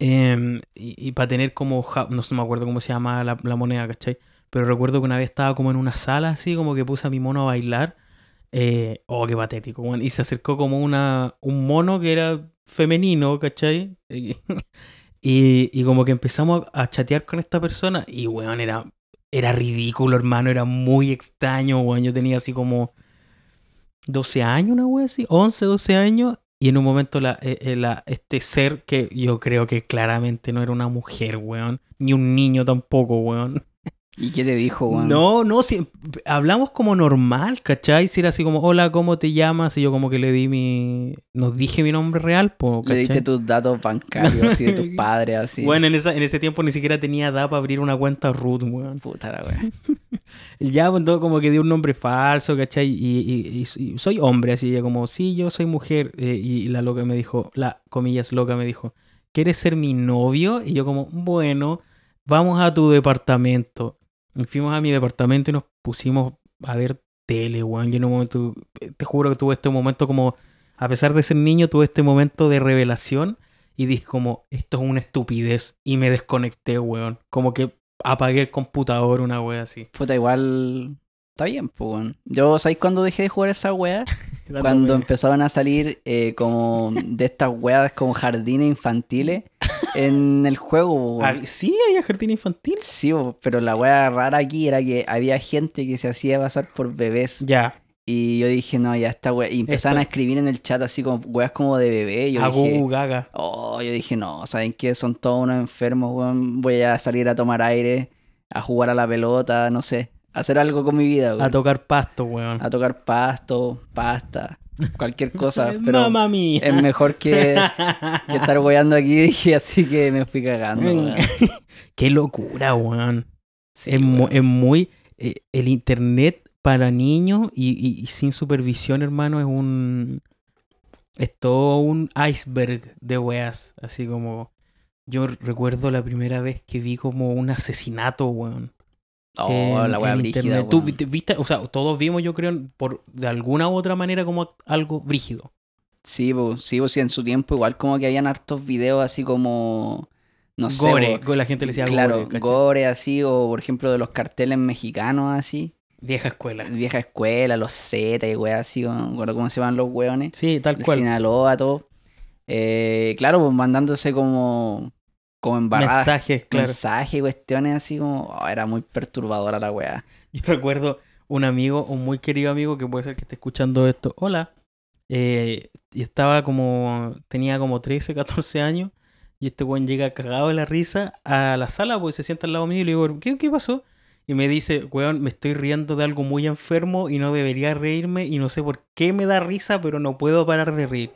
wea. Em, y, para tener como. No me acuerdo cómo se llama la, moneda, ¿cachai? Pero recuerdo que una vez estaba como en una sala así, como que puse a mi mono a bailar. Eh, oh, qué patético, weón. Y se acercó como una, un mono que era femenino, ¿cachai? Y, y como que empezamos a chatear con esta persona y, weón, era, era ridículo, hermano, era muy extraño, weón. Yo tenía así como 12 años, una weón así, 11, 12 años. Y en un momento la, eh, eh, este ser que yo creo que claramente no era una mujer, weón. Ni un niño tampoco, weón. ¿Y qué te dijo, weón? No, no, si, hablamos como normal, ¿cachai? Si era así como, hola, ¿cómo te llamas? Y yo como que le di mi... Nos dije mi nombre real, po, Le diste ¿cachai? tus datos bancarios, así, de tus padres, así. Bueno, en, esa, en ese tiempo ni siquiera tenía edad para abrir una cuenta root, weón. Puta la wea. Y Ya, pues, todo como que di un nombre falso, ¿cachai? Y, y- y- y soy hombre, así, ya como, sí, yo soy mujer. eh, y la loca me dijo, la comillas loca me dijo, ¿quieres ser mi novio? Y yo como, bueno, vamos a tu departamento. Fuimos a mi departamento y nos pusimos a ver tele, weón. Y en un momento, te juro que tuve este momento como, a pesar de ser niño, tuve este momento de revelación. Y dije como, esto es una estupidez. Y me desconecté, weón. Como que apagué el computador, una wea así. Puta, igual. Está bien, pues, weón. Yo, ¿sabéis cuándo dejé de jugar esa wea? Cuando empezaban a salir eh, como de estas weas como jardines infantiles en el juego, Ah. Sí, había jardín infantil. Sí, pero la wea rara aquí era que había gente que se hacía pasar por bebés. Ya. Y yo dije, no, ya está wea. Y empezaban Esto- a escribir en el chat así como weas como de bebé. Yo A dije, Gaga. oh, yo dije, no, ¿saben qué? Son todos unos enfermos, weón. Voy a salir a tomar aire, a jugar a la pelota, no sé. hacer algo con mi vida, A weón. tocar pasto, weón. A tocar pasto, pasta, cualquier cosa. Pero Mamma mía. es mejor que, que estar weando aquí, dije, así que me fui cagando, weón. Qué locura, weón. Sí, es, mu- weón. es muy. eh, el internet para niños y, y- y sin supervisión, hermano, es un. Es todo un iceberg de weas. Así como. Yo recuerdo la primera vez que vi como un asesinato, weón. Oh, en- la en brígida, internet. Tú viste- o sea, todos vimos, yo creo, por de alguna u otra manera, como algo brígido. Sí, pues, sí, pues, sí, en su tiempo igual como que habían hartos videos así como, no sé, gore, po, go- la gente le decía claro, gore, ¿cachai? gore así, o por ejemplo de los carteles mexicanos así, Vieja escuela. vieja escuela, los Z y weas así, acuerdo cómo se llaman los weones, Sí, tal cual. Sinaloa, todo. Eh, claro, pues mandándose como, como embarradas, Mensajes, claro. mensajes cuestiones así como, oh, era muy perturbadora la wea. Yo recuerdo un amigo, un muy querido amigo que puede ser que esté escuchando esto. Hola. Eh, y estaba como, tenía como 13, 14 años. Y este weón llega cagado de la risa a la sala, pues se sienta al lado mío y le digo, ¿qué, qué pasó? Y me dice, weón, me estoy riendo de algo muy enfermo y no debería reírme y no sé por qué me da risa, pero no puedo parar de reír.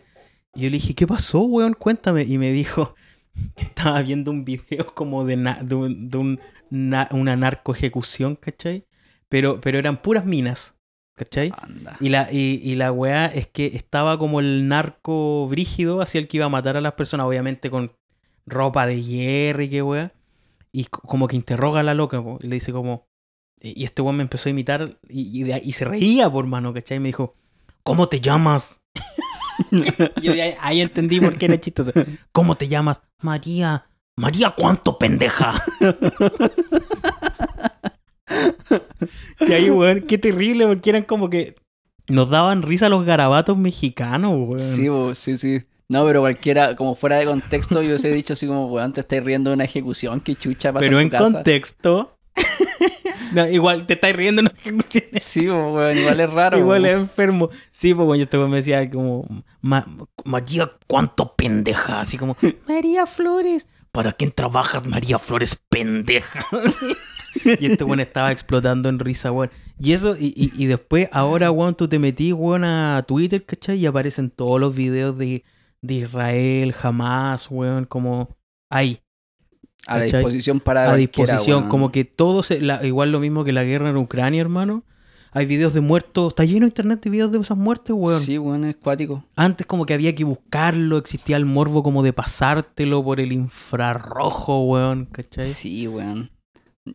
Y yo le dije, ¿qué pasó, weón? Cuéntame. Y me dijo que estaba viendo un video como de, na- de, un- de un na- una narco ejecución, ¿cachai? Pero, pero eran puras minas, ¿cachai? Anda. Y la, y, y la weá es que estaba como el narco brígido, hacia el que iba a matar a las personas, obviamente con ropa de hierro y qué weá. Y co- como que interroga a la loca, po, y le dice como... Y este weón me empezó a imitar y, y, de ahí- y se reía, por mano, ¿cachai? Y me dijo, ¿cómo te llamas? yo ahí, ahí entendí por qué era chistoso. ¿Cómo te llamas? María. María, ¿cuánto pendeja? y ahí, weón, qué terrible, porque eran como que nos daban risa los garabatos mexicanos, weón. Sí, bo, sí, sí. No, pero cualquiera, como fuera de contexto, yo os he dicho así como, weón, te estáis riendo de una ejecución, qué chucha pasa Pero en en tu casa. contexto. No, igual te estáis riendo, no. Sí, bo, weón, igual es raro. Igual es enfermo. Sí, pues bueno, yo este weón me decía como, "Ma- María, ¿cuánto pendeja? Así como, María Flores. ¿Para quién trabajas, María Flores, pendeja? y este weón estaba explotando en risa, weón. Y eso, y, y, y después, ahora, weón, tú te metí, weón, a Twitter, ¿cachai? Y aparecen todos los videos de, de Israel, Hamas, weón, como ahí, A la disposición para a disposición. Como que todo, se, la- igual lo mismo que la guerra en Ucrania, hermano. Hay videos de muertos, está lleno de internet de videos de esas muertes, weón. Sí, weón, es cuático. Antes como que había que buscarlo, existía el morbo como de pasártelo por el infrarrojo, weón, ¿cachai? Sí, weón.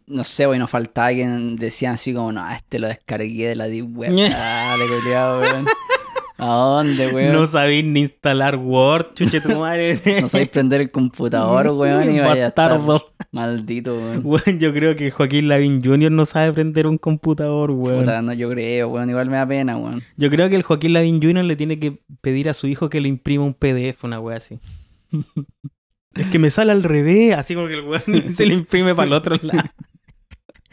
No sé, weón, nos faltaba que decían así como, no, este lo descargué de la Deep Web. Dale, culiao, weón. ¿A dónde, weón? No No, sabéis ni instalar Word, chuche tu madre. sabéis prender el computador, weón, y vaya a estar Bastardo. maldito, weón. Weón, yo creo que Joaquín Lavín Jr. no sabe prender un computador, weón. Puta, no, yo creo, weón, igual me da pena, weón. Yo creo que el Joaquín Lavín Jr. le tiene que pedir a su hijo que le imprima un PDF, una wea así. es que me sale al revés, así como que el weón se le imprime para el otro lado.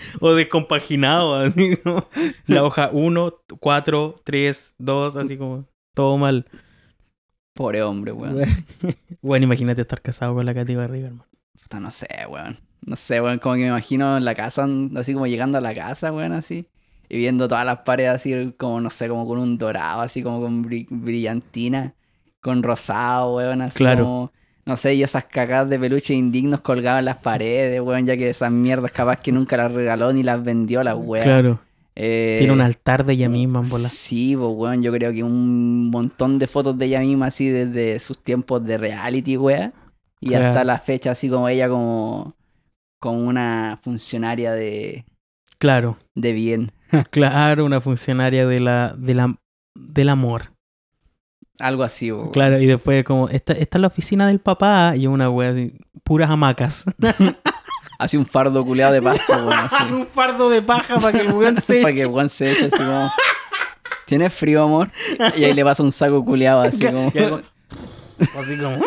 o descompaginado, así como la hoja 1, 4, 3, 2, así como todo mal. Pobre hombre, weón. Bueno, imagínate estar casado con la Katy Barriga, hermano. Puta, no sé, weón. No sé, weón, como que me imagino en la casa, así como llegando a la casa, weón, así. Y viendo todas las paredes así, como, no sé, como con un dorado, así como con bri- brillantina, con rosado, weón, así Claro. como... No sé, y esas cagadas de peluche indignos colgadas en las paredes, weón, ya que esas mierdas capaz que nunca las regaló ni las vendió la weón. Claro. Eh, Tiene un altar de ella misma en bola. Sí, pues, weón, yo creo que un montón de fotos de ella misma así desde sus tiempos de reality, weón. Y Claro. hasta la fecha así como ella como, como una funcionaria de, Claro. de bien. Claro, una funcionaria de la, de la, del amor. Algo así, weón. Claro, y después como, esta, esta es la oficina del papá y una wea así, puras hamacas. Así un fardo culeado de pasto, weón, así. Un fardo de paja para que el weón se Para que el weón se eche así como... ¿Tienes frío, amor? Y ahí le pasa un saco culeado así como... Así como...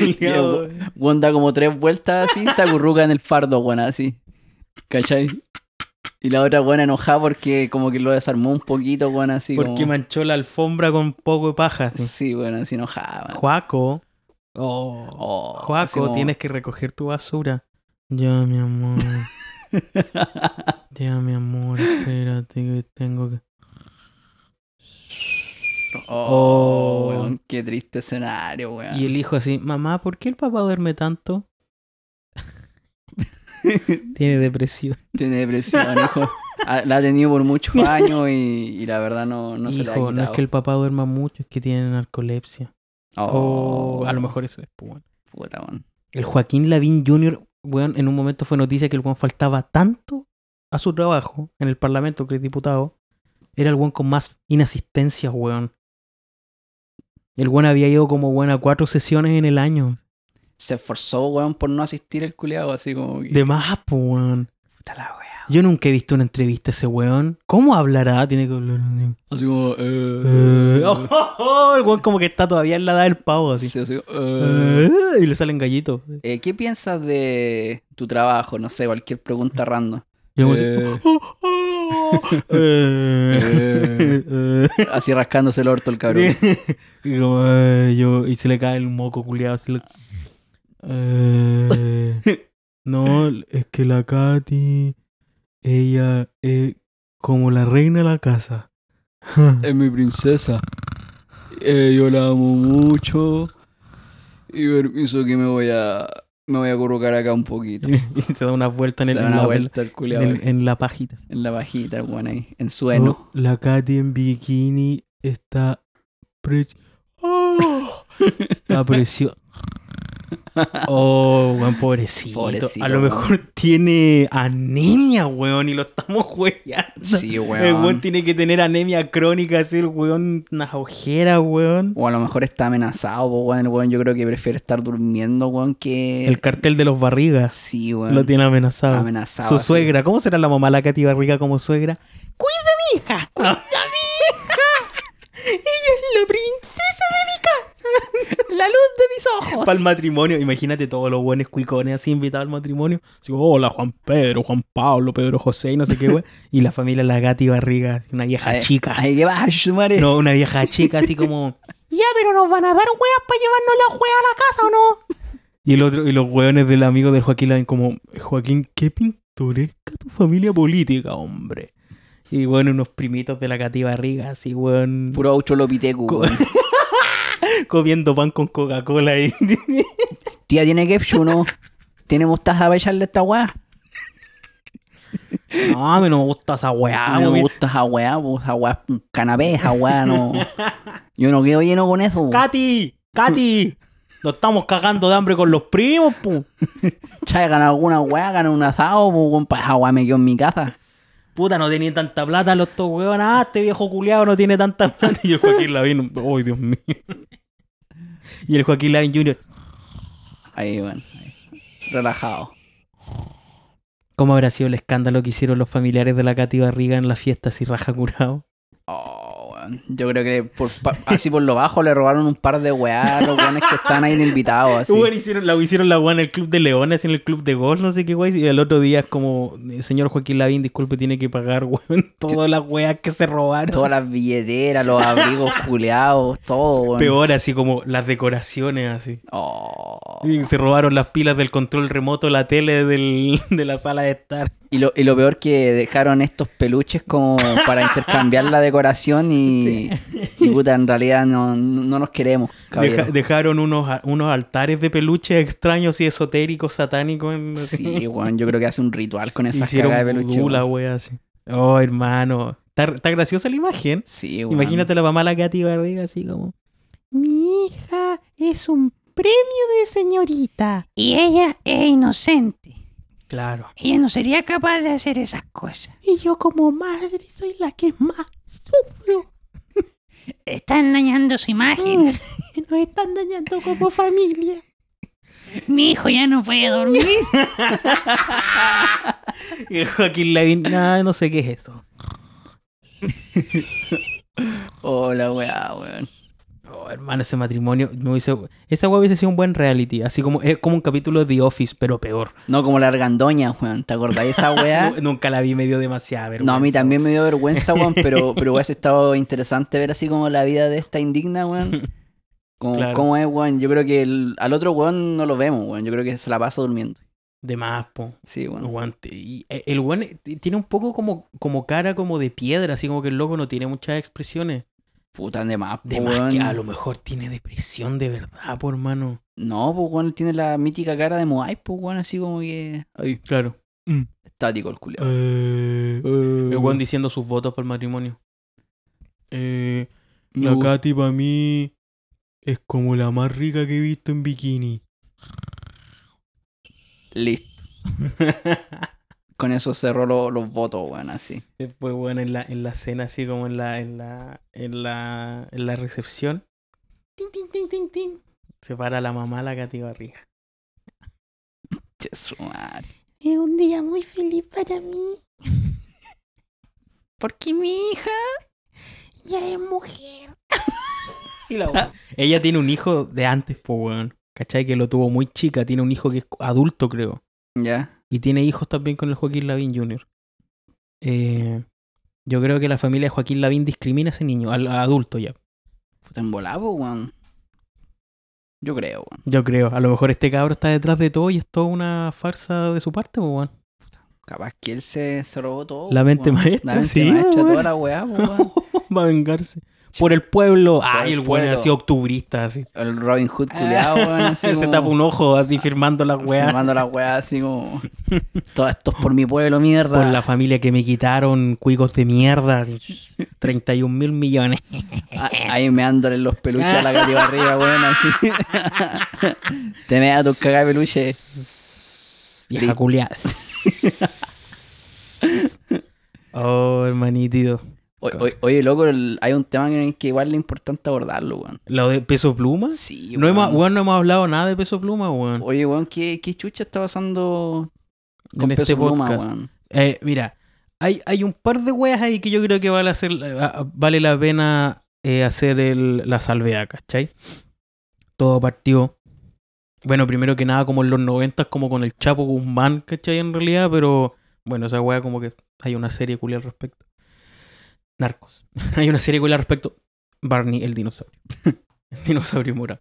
Y el we- weón da como tres vueltas así, se acurruca en el fardo, weón, así. ¿Cachai? Y la otra buena enojada porque como que lo desarmó un poquito, weón, así Porque como... manchó la alfombra con poco de paja. así. Sí, bueno, así enojada. Juaco. Oh. Oh, Juaco, como- tienes que recoger tu basura. Ya, mi amor. Ya, mi amor, espérate que tengo que... Oh, Oh. weón, qué triste escenario, weón. Y el hijo así, mamá, ¿por qué el papá duerme tanto? Tiene depresión. Tiene depresión, hijo. Ah, La ha tenido por muchos años y, y la verdad no, no se le ha quitado. no es que el papá duerma mucho, es que tiene narcolepsia. Oh, O a lo mejor eso es, pues, bueno. Puta, weón. El Joaquín Lavín Jr., weón, en un momento fue noticia que el weón faltaba tanto a su trabajo en el Parlamento, que es diputado. Era el weón con más inasistencias, weón. El weón había ido como weón a cuatro sesiones en el año. Se esforzó, weón, por no asistir el culiado, así como que. De más, weón. Puta la wea. Yo nunca he visto una entrevista a ese weón. ¿Cómo hablará? Tiene que hablar así. Así como. Eh, Eh, oh, oh, oh, el weón como que está todavía en la edad del pavo, así. sí, así, eh. Y le salen gallitos. Eh, ¿Qué piensas de tu trabajo? No sé, cualquier pregunta random. Y weón así, oh, oh, eh, eh. Así rascándose el orto el cabrón. y, como, eh, yo, y se le cae el moco culiado. Eh, no, es que la Katy, ella es como la reina de la casa. Es mi princesa. Eh, yo la amo mucho. Y permiso que me voy a. Me voy a colocar acá un poquito. y se da una vuelta en, Se el, da en una la, vuelta el en, la pajita. en la bajita, weón, ahí. En su heno. Oh, la Katy en bikini está pre- Oh, está preciosa. Oh, weón, pobrecito. Pobrecito, A lo weón. mejor tiene anemia, weón, y lo estamos hueveando. Sí, El weón. weón tiene que tener anemia crónica, así el weón, unas ojeras, weón. O a lo mejor está amenazado, weón. El weón yo creo que prefiere estar durmiendo, weón, que. El cartel de los barrigas Sí, weón. lo tiene amenazado. amenazado. Su así. suegra, ¿cómo será la mamá la Katy Barriga como suegra? ¡Cuida mi hija! ¡Cuida mi hija! ¡Ella es la princesa! La luz de mis ojos. Para el matrimonio, imagínate todos los buenos cuicones así invitados al matrimonio. Así, hola Juan Pedro, Juan Pablo, Pedro José y no sé qué, güey. Y la familia La Gati Barriga, así, una vieja Ay, chica. Ay, ¿qué vas, madre? No, una vieja chica así como... Ya, pero nos van a dar weas para llevarnos la wea a la casa o no. Y el otro, y los hueones del amigo del Joaquín Lavín como, Joaquín, qué pintoresca tu familia política, hombre. Y bueno, unos primitos de la Gati Barriga, así, weón, Puro australopitecu. comiendo pan con Coca-Cola y... Tía, ¿tiene ketchup no? ¿Tiene mostaza para echarle a esta weá? No, a mí no me gusta esa weá, no me weón. gusta esa weá, esa weá es un canapé, esa weá no. Yo no quedo lleno con eso. ¡Katy! ¡Katy! Nos estamos cagando de hambre con los primos, pu. Traigan alguna weá, ganan un asado, po, weón, pa' esa weá me quedo en mi casa. Puta, no tenía tanta plata los dos huevos. Ah, este viejo culiado no tiene tanta plata. Y el Joaquín Lavín, ¡ay, Dios mío! Y el Joaquín Lavín Jr., Ahí, ahí. Relajado. ¿cómo habrá sido el escándalo que hicieron los familiares de la Katy Barriga en la fiesta así raja curado? Oh, weón. Yo creo que por, así por lo bajo le robaron un par de weá a los weones que están ahí invitados. Así. Bueno, hicieron, la, hicieron la weá en el club de leones, en el club de golf, no sé qué weá. Y el otro día es como, señor Joaquín Lavín, disculpe, tiene que pagar, weón, todas las weas que se robaron. Todas las billeteras, los abrigos culeados, todo, weón. Peor, así como las decoraciones, así. Oh. Y se robaron las pilas del control remoto, la tele del- de la sala de estar. Y lo, y lo peor que dejaron estos peluches como para intercambiar la decoración y, y puta, en realidad no, no nos queremos. Deja- dejaron unos, unos altares de peluche extraños y esotéricos, satánicos. En, Sí, weón, yo creo que hace un ritual con esa Hicieron caga de peluche. wea así. Oh, hermano. Está, está graciosa la imagen. Sí, weón. Imagínate la mamá la Katy Barriga así como... Mi hija es un premio de señorita. Y ella es inocente. Claro. Ella no sería capaz de hacer esas cosas. Y yo como madre soy la que más sufro. Están dañando su imagen. Nos están dañando como familia. Mi hijo ya no puede dormir. Y el Joaquín Lavín, nah, no sé qué es eso. Hola, weá, weón. Oh, hermano, ese matrimonio me hubiese... Esa wea hubiese sido un buen reality. Así como... Es como un capítulo de The Office, pero peor. No como la argandoña, weón. ¿Te acordás de esa weá? Nu- nunca la vi, me dio demasiada vergüenza. No, a mí también me dio vergüenza, weón, pero, pero hubiese estado interesante ver así como la vida de esta indigna, weón. Como, Claro. ¿Cómo es, weón? Yo creo que el- al otro weón no lo vemos, weón. Yo creo que se la pasa durmiendo. De más, po. Sí. Weón, y, eh, el weón eh, tiene un poco como, como cara como de piedra, así como que el loco no tiene muchas expresiones. Puta, de más, po, De más que a lo mejor tiene depresión de verdad, por hermano. No, pues, weón, tiene la mítica cara de Moai, pues, weón, así como que. Ay, Claro. estático el culiao. Eh, el weón diciendo sus votos para el matrimonio. Eh, la. Katy para mí es como la más rica que he visto en bikini. Listo. Con eso cerró lo- los votos, weón, así. Después, bueno, en la, en la cena, así como en la, en la, en la, en la recepción, Tin, tin, tin, tin, tin. se para la mamá la Katy Barriga. Che, su madre. Es un día muy feliz para mí. Porque mi hija. Ya es mujer. Y la Ella tiene un hijo de antes, pues, weón. ¿Cachai? Que lo tuvo muy chica. Tiene un hijo que es adulto, creo. Ya. Y tiene hijos también con el Joaquín Lavín Jr. Eh, yo creo que la familia de Joaquín Lavín discrimina a ese niño, al al adulto ya. Puta embolado, weón. Yo creo, weón. Yo creo. A lo mejor este cabro está detrás de todo y es toda una farsa de su parte, weón. Capaz que él se, se robó todo. La mente maestra, La mente sí, maestra, toda la weá, weón. Va a vengarse. Por el pueblo. Ay, el weón así octubrista, así. El Robin Hood culiao, weón. Así Se como- tapa un ojo así firmando la weá. Firmando la weá así como. Todo esto es por mi pueblo, mierda. Por la familia que me quitaron, cuicos de mierda. así, 31 mil millones. Ah, Ahí meándole los peluches a la Katy Barriga, weón, así. Te mea tus cagadas de peluche. Vieja culiada. oh, hermanito. O- o- Oye, loco, el- hay un tema que, que igual es importante abordarlo, weón. ¿Lo de peso pluma? Sí, No hemos, weón. no hemos hablado nada de peso pluma, weón. Oye, weón, ¿qué, qué chucha está pasando con en peso este pluma, podcast. weón? Eh, mira, hay, hay un par de weas ahí que yo creo que vale, hacer, ah, vale la pena eh, hacer el, la salvea, ¿cachai? Todo partió. Bueno, primero que nada, como en los 90 como con el Chapo Guzmán, ¿cachai? En realidad, pero bueno, esa wea como que hay una serie culia al respecto. Narcos. hay una serie culia al respecto. Barney, el dinosaurio. el dinosaurio morado.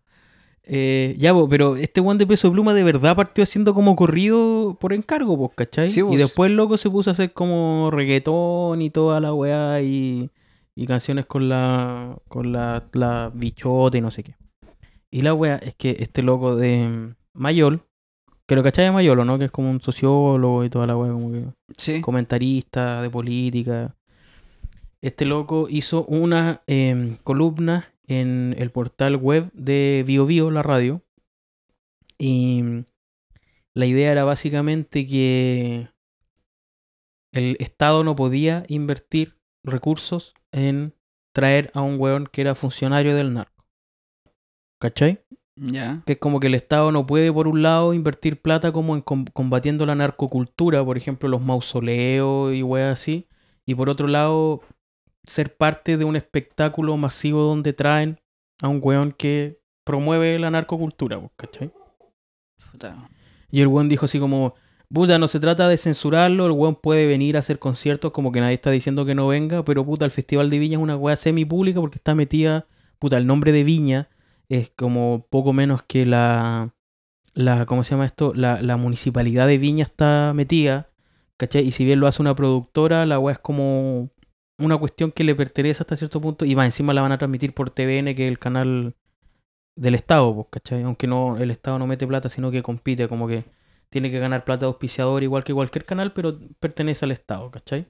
Eh, ya, pero este one de peso pluma de verdad partió haciendo como corrido por encargo, pues, ¿cachai? Sí, y pues. después el loco se puso a hacer como reggaetón y toda la weá y, y canciones con la con la, la bichota y no sé qué. Y la weá es que este loco de mm, Mayol, que lo cachai de Mayol, ¿o ¿no? Que es como un sociólogo y toda la weá, como que Sí. comentarista de política. Este loco hizo una em, columna en el portal web de BioBio, la radio. Y la idea era básicamente que el Estado no podía invertir recursos en traer a un weón que era funcionario del narco. ¿Cachai? Ya. Que es como que el Estado no puede, por un lado, invertir plata como en com- combatiendo la narcocultura, por ejemplo, los mausoleos y weas así. Y por otro lado, ser parte de un espectáculo masivo donde traen a un weón que promueve la narcocultura, ¿cachai? Puta. Y el weón dijo así como, puta, no se trata de censurarlo, el weón puede venir a hacer conciertos como que nadie está diciendo que no venga, pero puta, el Festival de Viña es una wea semi-pública porque está metida, puta, el nombre de Viña es como poco menos que la, la ¿cómo se llama esto? La, la municipalidad de Viña está metida, ¿cachai? Y si bien lo hace una productora, la wea es como una cuestión que le pertenece hasta cierto punto y va, encima la van a transmitir por TVN, que es el canal del Estado, pues, ¿cachai? Aunque no, el Estado no mete plata, sino que compite, como que tiene que ganar plata de auspiciador igual que cualquier canal, pero pertenece al Estado, ¿cachai?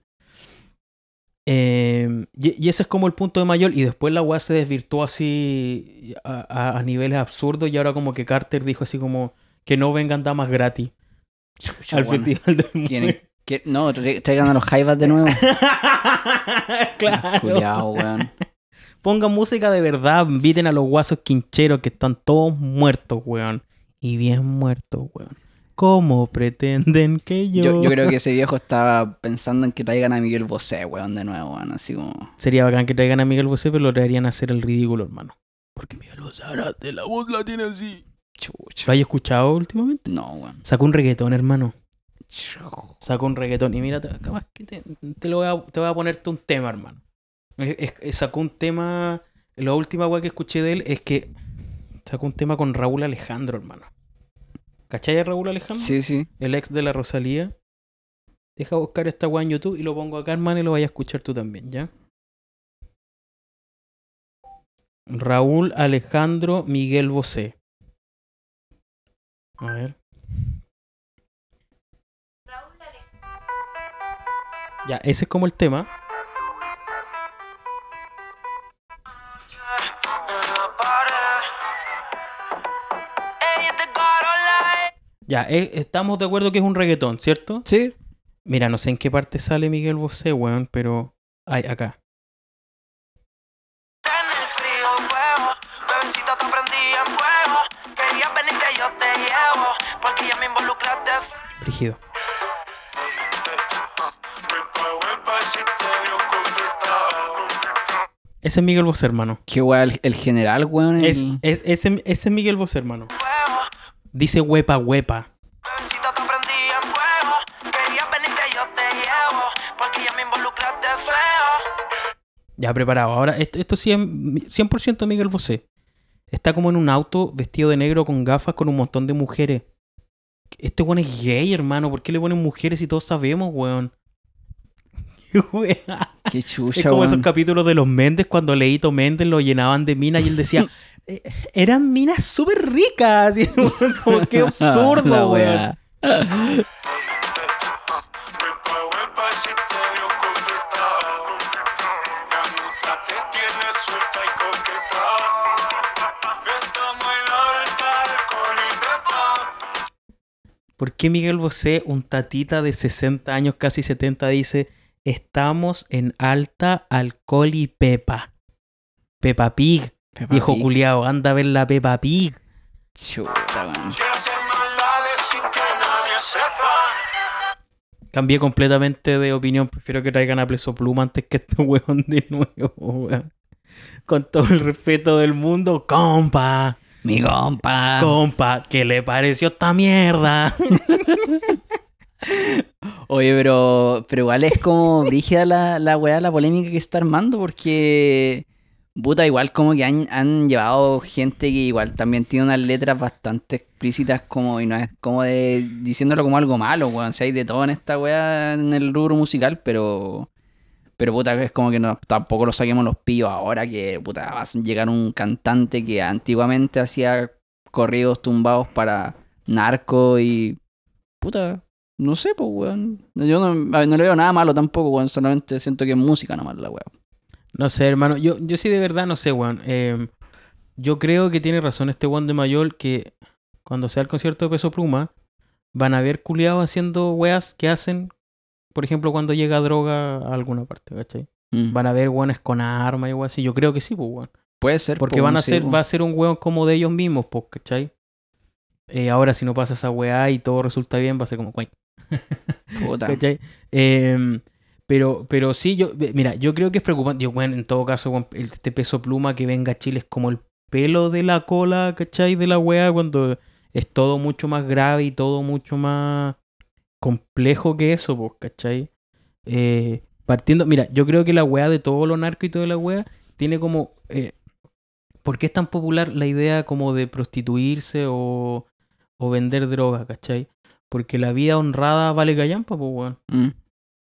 Eh, y, y ese es como el punto de mayor, y después la weá se desvirtuó así a, a- a niveles absurdos, y ahora como que Carter dijo así como que no vengan damas gratis al. Festival del Mundo. ¿Quieren- qué- No, tra- traigan a los jaivas de nuevo. claro. Culeado, weón. Pongan música de verdad, inviten a los guasos quincheros que están todos muertos, weón. Y bien muertos, weón. ¿Cómo pretenden que yo... Yo, yo creo que ese viejo estaba pensando en que traigan a Miguel Bosé, weón, de nuevo, weón. Así como. Sería bacán que traigan a Miguel Bosé, pero lo traerían a hacer el ridículo, hermano. Porque Miguel Bosé ahora de la voz la tiene así. Chucha. ¿Lo hay escuchado últimamente? No, weón. Sacó un reggaetón, hermano. Sacó un reggaetón. Y mira, te, capaz que te, te lo voy a, te voy a ponerte un tema, hermano. Es- es- es- sacó un tema. La última weá que escuché de él es que sacó un tema con Raúl Alejandro, hermano. ¿Cachai a Raúl Alejandro? Sí, sí. El ex de la Rosalía. Deja buscar esta weá en YouTube y lo pongo acá, hermano, y lo vaya a escuchar tú también, ¿ya? Raúl Alejandro Miguel Bosé. A ver. Ya, ese es como el tema. Ya, eh, estamos de acuerdo que es un reggaetón, ¿cierto? Sí. Mira, no sé en qué parte sale Miguel Bosé, weón, pero. Ay, acá. En Ese es Miguel Bosé, hermano. Qué weá, el, el general, weón. Es, el- es- ese, ese es Miguel Bosé, hermano. Dice huepa, huepa. ya preparado. Ahora, esto, esto sí es 100% Miguel Bosé. Está como en un auto vestido de negro con gafas con un montón de mujeres. Este weón es gay, hermano. ¿Por qué le ponen mujeres si todos sabemos, weón? Qué chucha, Es como esos capítulos de los Méndez cuando Leito Méndez lo llenaban de minas y él decía, "Eh, eran minas súper ricas. Y como qué absurdo, weá. ¿Por qué Miguel Bosé, un tatita de 60 años, casi 70, dice, estamos en alta alcohol y pepa? Pepa Pig, Peppa viejo Pig. culiao, anda a ver la Pepa Pig. Chuta, sepa. Cambié completamente de opinión, prefiero que traigan a Pleso Pluma antes que este weón de nuevo, weón. Con todo el respeto del mundo, compa, Mi compa. compa, ¿qué le pareció esta mierda? Oye, pero, pero igual es como brígida la, la weá, la polémica que está armando, porque puta, igual como que han, han llevado gente que igual también tiene unas letras bastante explícitas como, y no es como de diciéndolo como algo malo, weón. Si hay de todo en esta weá en el rubro musical, pero pero puta, es como que no, tampoco lo saquemos los pillos ahora que puta, va a llegar un cantante que antiguamente hacía corridos tumbados para narco y puta, no sé, pues, weón. Yo no, no le veo nada malo tampoco, weón. Solamente siento que es música nomás la weón. No sé, hermano. Yo, yo sí de verdad no sé, weón. Eh, yo creo que tiene razón este weón de Mayol que cuando sea el concierto de Peso Pluma van a ver culiados haciendo weas que hacen, por ejemplo, cuando llega droga a alguna parte, ¿cachai? Mm. Van a ver weones con armas y weas así. Yo creo que sí, pues, weón. Puede ser. Porque po, van a sí, ser, po. va a ser un weón como de ellos mismos, pues, ¿cachai? Eh, ahora si no pasa esa weá y todo resulta bien, va a ser como. ¿Cachai? Eh, pero, pero sí, yo, mira, yo creo que es preocupante. Yo, bueno, en todo caso, este peso pluma que venga a Chile es como el pelo de la cola, ¿cachai? De la weá, cuando es todo mucho más grave y todo mucho más complejo que eso, pues, ¿cachai? Eh, partiendo, mira, yo creo que la weá de todo lo narco y toda la weá tiene como. eh, ¿Por qué es tan popular la idea como de prostituirse o, o vender droga, ¿cachai? Porque la vida honrada vale gallampa, pues, weón. Mm.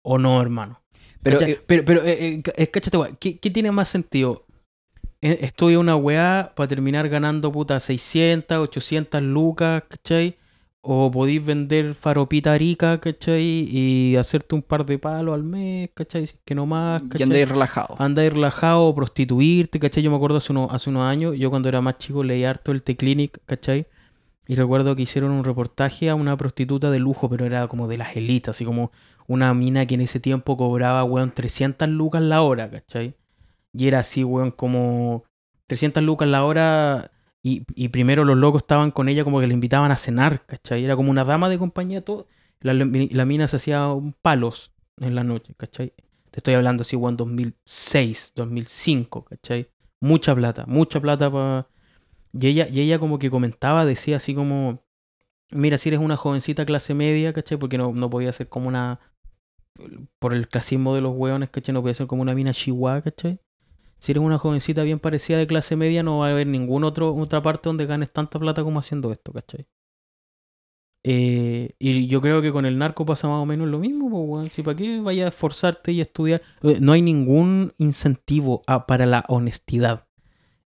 O no, hermano. Pero, eh, pero, pero, eh, eh, eh, cáchate, weón, ¿qué, qué tiene más sentido? Eh, Estudia una weá para terminar ganando puta 600, 800 lucas, ¿cachai? O podéis vender faropita rica, ¿cachai? Y hacerte un par de palos al mes, ¿cachai? Si es que no más, y ¿cachai? andáis relajado. Ahí relajado, prostituirte, ¿cachai? Yo me acuerdo hace, unos hace unos años, yo cuando era más chico leí harto el T-Clinic, ¿cachai? Y recuerdo que hicieron un reportaje a una prostituta de lujo, pero era como de las élites, así como una mina que en ese tiempo cobraba, weón, 300 lucas la hora, ¿cachai? Y era así, weón, como 300 lucas la hora y, y primero los locos estaban con ella como que le invitaban a cenar, ¿cachai? Era como una dama de compañía, todo. La, la mina se hacía palos en la noche, ¿cachai? Te estoy hablando así, weón, 2006, 2005, ¿cachai? Mucha plata, mucha plata para... Y ella, y ella como que comentaba, decía así como, mira, si eres una jovencita clase media, ¿cachai? Porque no, no podía ser como una... Por el clasismo de los hueones, ¿cachai? No podía ser como una mina chihuahua, ¿cachai? Si eres una jovencita bien parecida de clase media, no va a haber ninguna otra parte donde ganes tanta plata como haciendo esto, ¿cachai? Eh, y yo creo que con el narco pasa más o menos lo mismo, pues, weón. Si para qué vayas a esforzarte y estudiar. Eh, No hay ningún incentivo a- para la honestidad.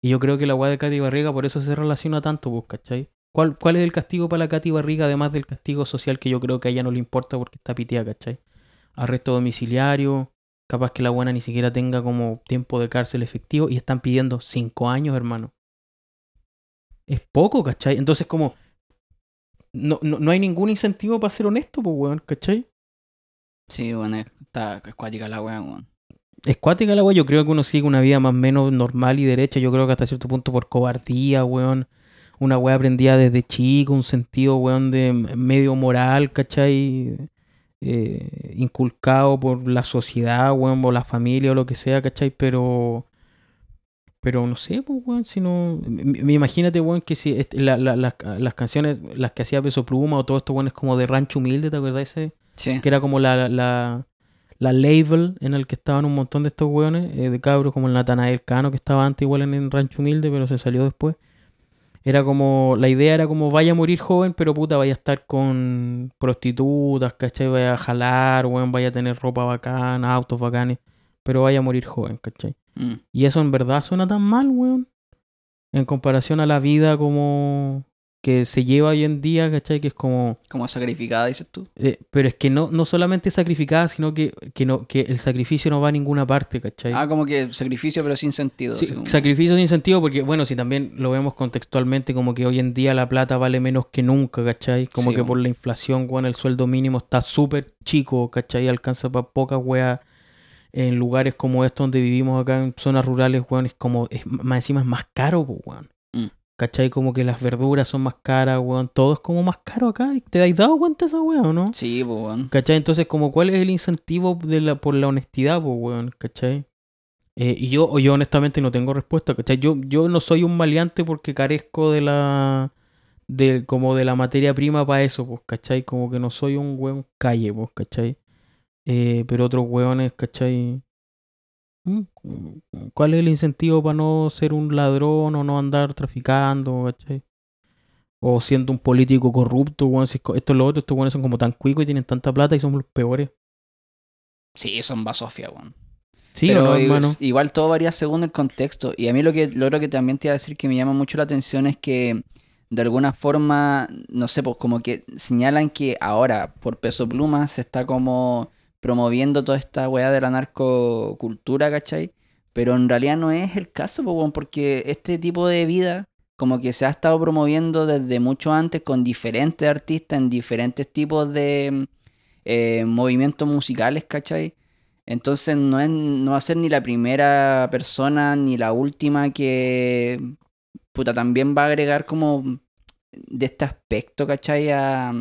Y yo creo que la weá de Katy Barriga por eso se relaciona tanto, pues, ¿cachai? ¿Cuál, ¿Cuál es el castigo para la Katy Barriga, además del castigo social que yo creo que a ella no le importa porque está piteada, ¿cachai? Arresto domiciliario, capaz que la buena ni siquiera tenga como tiempo de cárcel efectivo y están pidiendo cinco años, hermano. Es poco, ¿cachai? Entonces, como. No, no, no hay ningún incentivo para ser honesto, pues, weón, ¿cachai? Sí, bueno, está escuática la weá, weón. Es cuática la weá, yo creo que uno sigue una vida más o menos normal y derecha, yo creo que hasta cierto punto por cobardía, weón. Una weá aprendida desde chico, un sentido, weón, de medio moral, ¿cachai? Eh, inculcado por la sociedad, weón, por la familia o lo que sea, ¿cachai? Pero... Pero no sé, pues, weón, si no... m- m- Imagínate, weón, que si este, la- la- las- las canciones, las que hacía Peso Pluma o todo esto, weón, es como de Rancho Humilde, ¿te acuerdas ese? Sí. que era como la, la, la label en el que estaban un montón de estos hueones, eh, de cabros, como el Natanael Cano, que estaba antes igual en, en Rancho Humilde, pero se salió después. Era como, la idea era como vaya a morir joven, pero puta, vaya a estar con prostitutas, ¿cachai? Vaya a jalar, weón, vaya a tener ropa bacana, autos bacanes, pero vaya a morir joven, ¿cachai? Mm. Y eso en verdad suena tan mal, weón. En comparación a la vida como que se lleva hoy en día, ¿cachai? Que es como... Como sacrificada, dices tú. Eh, pero es que no, no solamente sacrificada, sino que, que, no, que el sacrificio no va a ninguna parte, ¿cachai? Ah, como que sacrificio, pero sin sentido. Sí, sacrificio sin sentido, porque bueno, si también lo vemos contextualmente, como que hoy en día la plata vale menos que nunca, ¿cachai? Como Sí, que por la inflación, bueno, el sueldo mínimo está súper chico, ¿cachai? Alcanza para pocas weas en lugares como estos donde vivimos acá en zonas rurales, weón, es como, es, más encima es más caro, weón. ¿Cachai? Como que las verduras son más caras, weón. Todo es como más caro acá. ¿Te has dado cuenta esa weá o no? Sí, pues, weón. ¿Cachai? Entonces, como cuál es el incentivo de la, por la honestidad, pues, weón, ¿cachai? Eh, y yo, yo honestamente no tengo respuesta, ¿cachai? Yo, yo no soy un maleante porque carezco de la, de, como de la materia prima para eso, pues, ¿cachai? Como que no soy un weón calle, pues, ¿cachai? Eh, pero otros weones, ¿cachai? Mm, ¿Cuál es el incentivo para no ser un ladrón o no andar traficando, ¿cachai? O siendo un político corrupto, weón. si Esto es lo otro, estos weones son como tan cuicos y tienen tanta plata y son los peores. Sí, son basofia, weón. Sí, Pero igual todo varía según el contexto. Y a mí lo que, lo otro que también te iba a decir que me llama mucho la atención es que de alguna forma, no sé, pues como que señalan que ahora por peso pluma se está como promoviendo toda esta weá de la narcocultura, ¿cachai? Pero en realidad no es el caso, porque este tipo de vida como que se ha estado promoviendo desde mucho antes con diferentes artistas en diferentes tipos de eh, movimientos musicales, ¿cachai? Entonces no, es, no va a ser ni la primera persona ni la última que puta, también va a agregar como de este aspecto, ¿cachai? A,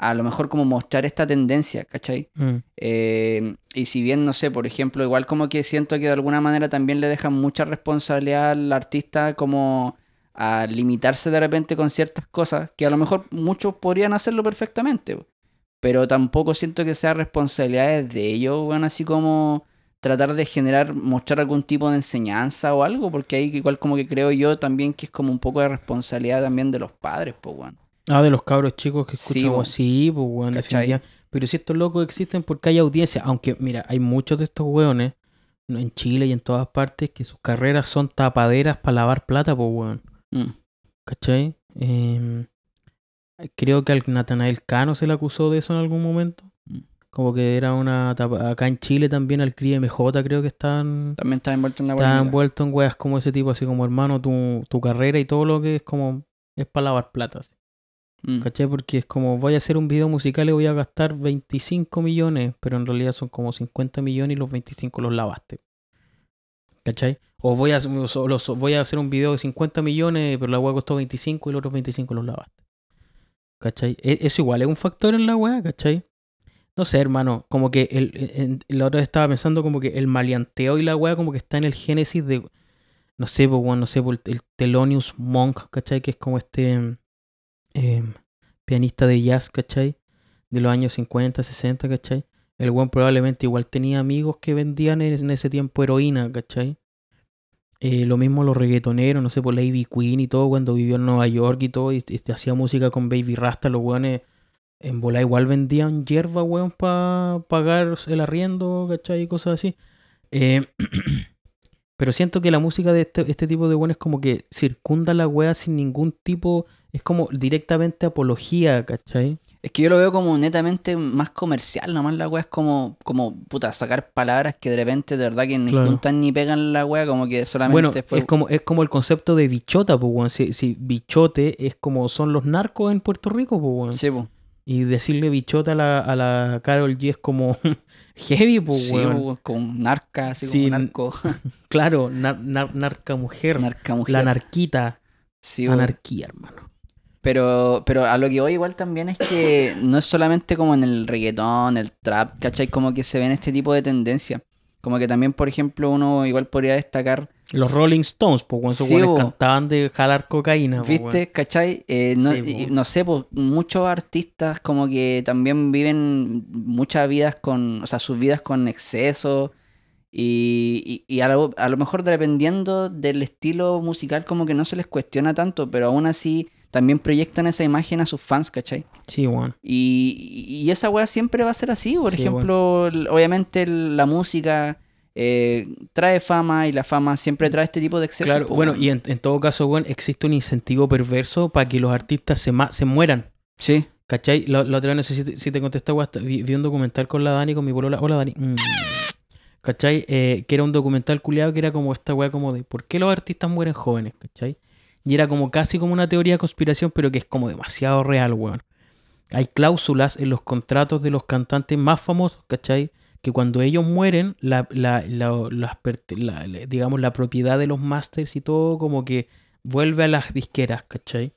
a lo mejor como mostrar esta tendencia, ¿cachai? Mm. Eh, y si bien, no sé, por ejemplo, igual como que siento que de alguna manera también le dejan mucha responsabilidad al artista como a limitarse de repente con ciertas cosas, que a lo mejor muchos podrían hacerlo perfectamente, pero tampoco siento que sea responsabilidad de ellos, bueno, así como tratar de generar, mostrar algún tipo de enseñanza o algo, porque ahí igual como que creo yo también que es como un poco de responsabilidad también de los padres, pues, bueno. Ah, de los cabros chicos que escuchamos. Sí, pues, weón, definitivamente. Pero si estos locos existen porque hay audiencia. Aunque, mira, hay muchos de estos weones en Chile y en todas partes que sus carreras son tapaderas para lavar plata, pues, weón. Mm, ¿Cachai? Em, creo que al Natanael Cano se le acusó de eso en algún momento. Mm. Como que era una tapa- Acá en Chile también al CRI MJ creo que están... También está envuelto en la Está envuelto en weas como ese tipo, así como hermano, tu, tu carrera y todo lo que es como... Es para lavar plata. así. Mm, ¿Cachai? Porque es como, voy a hacer un video musical y voy a gastar 25 millones, pero en realidad son como 50 millones y los 25 los lavaste. ¿Cachai? O voy a, hacer un video de 50 millones, pero la weá costó 25 y los otros 25 los lavaste. ¿Cachai? E- Eso igual es un factor en la weá, ¿cachai? No sé, hermano, como que el, en- la otra vez estaba pensando como que el maleanteo y la weá como que está en el génesis de, no sé, pues, no sé, pues, el, el Thelonious Monk, ¿cachai? Que es como este em, pianista de jazz, ¿cachai? De los años 50, 60, ¿cachai? El weón probablemente igual tenía amigos que vendían en, ese tiempo heroína, ¿cachai? Eh, lo mismo los reggaetoneros, no sé, por Lady Queen y todo, cuando vivió en Nueva York y todo, y, y hacía música con Baby Rasta, los weones en bola igual vendían hierba, weón, para pagar el arriendo, ¿cachai? Y cosas así. Eh, pero siento que la música de este, este tipo de weones como que circunda la wea sin ningún tipo, es como directamente apología, ¿cachai? Es que yo lo veo como netamente más comercial, nomás la wea es como, como puta, sacar palabras que de repente de verdad que ni Claro. juntan ni pegan la wea, como que solamente Bueno, fue... es como, es como el concepto de bichota, pues, weón. Si, si bichote es como son los narcos en Puerto Rico, pues, weón. Sí, po. Y decirle bichota a la, a la Carol G es como heavy, pues, Sí, weón. como narca, así Sí, como narco, Claro, nar- nar- narca mujer. narca mujer. La anarquita. Sí. Anarquía, hermano. Pero, pero a lo que voy igual también es que no es solamente como en el reggaetón, el trap, ¿cachai? Como que se ven este tipo de tendencias. Como que también, por ejemplo, uno igual podría destacar, Los Rolling Stones, pues, cuando Sí, cantaban de jalar cocaína, ¿viste? ¿Cachai? Eh, no, Sí, y- po. no sé, pues muchos artistas como que también viven muchas vidas con, o sea, sus vidas con exceso. Y, y- y a, lo, a lo mejor dependiendo del estilo musical como que no se les cuestiona tanto, pero aún así también proyectan esa imagen a sus fans, ¿cachai? Sí, weón. Y, esa weá siempre va a ser así. Por Sí, ejemplo, obviamente la música eh, trae fama y la fama siempre trae este tipo de excesos. Claro, bueno, y en, en todo caso, weón, existe un incentivo perverso para que los artistas se, ma- se mueran. Sí, ¿Cachai? La, la otra vez no sé si te, si te contesté, vi un documental con la Dani, con mi polola. Hola, Dani. Mm. ¿Cachai? Eh, que era un documental culiado que era como esta weá como de ¿por qué los artistas mueren jóvenes? ¿Cachai? Y era como casi como una teoría de conspiración, pero que es como demasiado real, weón. Hay cláusulas en los contratos de los cantantes más famosos, ¿cachai? Que cuando ellos mueren, la, la, la- digamos, la propiedad de los masters y todo como que vuelve a las disqueras, ¿cachai?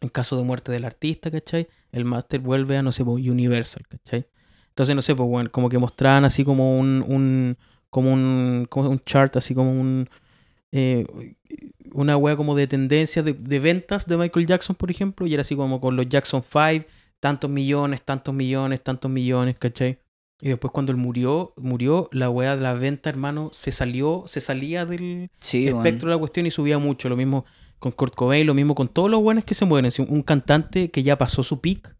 En caso de muerte del artista, ¿cachai? El máster vuelve a, no sé, Universal, ¿cachai? Entonces, no sé, pues, bueno, como que mostraban así como un, un como un, como un chart, así como un, eh, una wea como de tendencias de, de ventas de Michael Jackson, por ejemplo, y era así como con los Jackson 5, tantos millones, tantos millones, tantos millones, ¿cachai? Y después cuando él murió, murió, la wea de la venta, hermano, se salió, se salía del, sí, espectro de la cuestión y subía mucho. Lo mismo con Kurt Cobain, lo mismo con todos los buenos que se mueren. Si un- un cantante que ya pasó su peak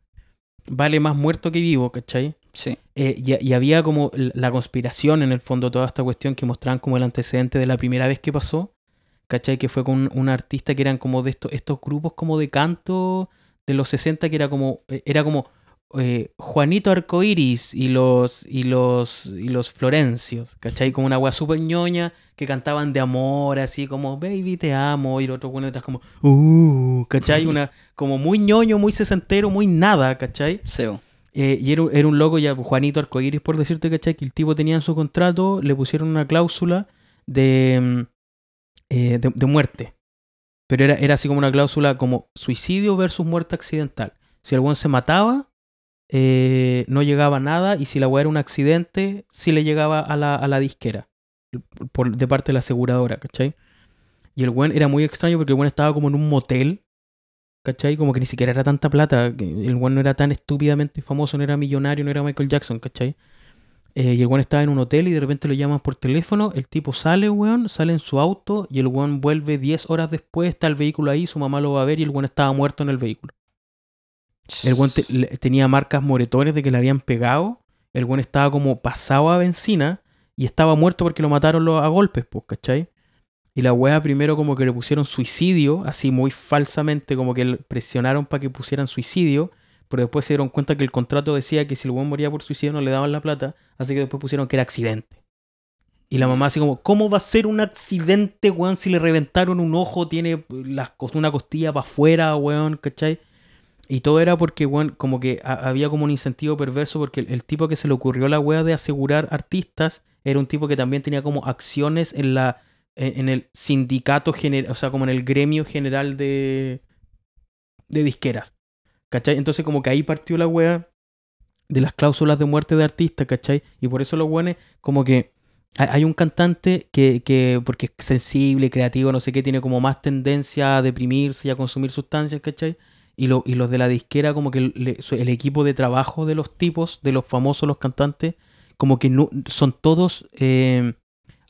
vale más muerto que vivo, ¿cachai? Sí, Eh, y, y había como la conspiración en el fondo, toda esta cuestión que mostraban como el antecedente de la primera vez que pasó, ¿cachai? Que fue con un, artista que eran como de estos, estos grupos como de canto de los 60 que era como, eh, era como eh, Juanito Arcoiris y los, y los, y los Florencios, ¿cachai? Como una wea súper ñoña que cantaban de amor, así como, baby, te amo, y el otro bueno detrás como, uh, ¿cachai? Una, como muy ñoño, muy sesentero, muy nada, ¿cachai? weón. Eh, y era, un- era un loco ya, Juanito Arcoiris, por decirte, ¿cachai? Que el tipo tenía en su contrato, le pusieron una cláusula de, mm, eh, de, muerte. Pero era, era así como una cláusula como suicidio versus muerte accidental. Si el buen se mataba, eh, no llegaba nada. Y si la weá era un accidente, sí le llegaba a la, a la disquera. Por, de parte de la aseguradora, ¿cachai? Y el buen era muy extraño porque el buen estaba como en un motel. ¿Cachai? Como que ni siquiera era tanta plata. El buen no era tan estúpidamente famoso, no era millonario, no era Michael Jackson, ¿cachai? Eh, y el weón estaba en un hotel y de repente lo llaman por teléfono. El tipo sale, weón, sale en su auto y el weón vuelve 10 horas después. Está el vehículo ahí, su mamá lo va a ver y el weón estaba muerto en el vehículo. El weón tenía marcas moretones de que le habían pegado. El weón estaba como pasado a benzina y estaba muerto porque lo mataron a golpes, pues, ¿cachai? Y la wea primero como que le pusieron suicidio, así muy falsamente, como que presionaron para que pusieran suicidio, pero después se dieron cuenta que el contrato decía que si el weón moría por suicidio no le daban la plata, así que después pusieron que era accidente. Y la mamá así como, ¿cómo va a ser un accidente, weón, si le reventaron un ojo, tiene una costilla para afuera, weón, ¿cachai? Y todo era porque, weón, como que ha- había como un incentivo perverso porque el, tipo que se le ocurrió la wea de asegurar artistas era un tipo que también tenía como acciones en la en, en el sindicato general, o sea, como en el gremio general de de disqueras. ¿Cachai? Entonces como que ahí partió la wea de las cláusulas de muerte de artistas, ¿cachai? Y por eso los weones como que hay- un cantante que, que, porque es sensible, creativo, no sé qué, tiene como más tendencia a deprimirse y a consumir sustancias, ¿cachai? Y, lo- y los de la disquera, como que el equipo de trabajo de los tipos, de los famosos, los cantantes, como que no, son todos eh,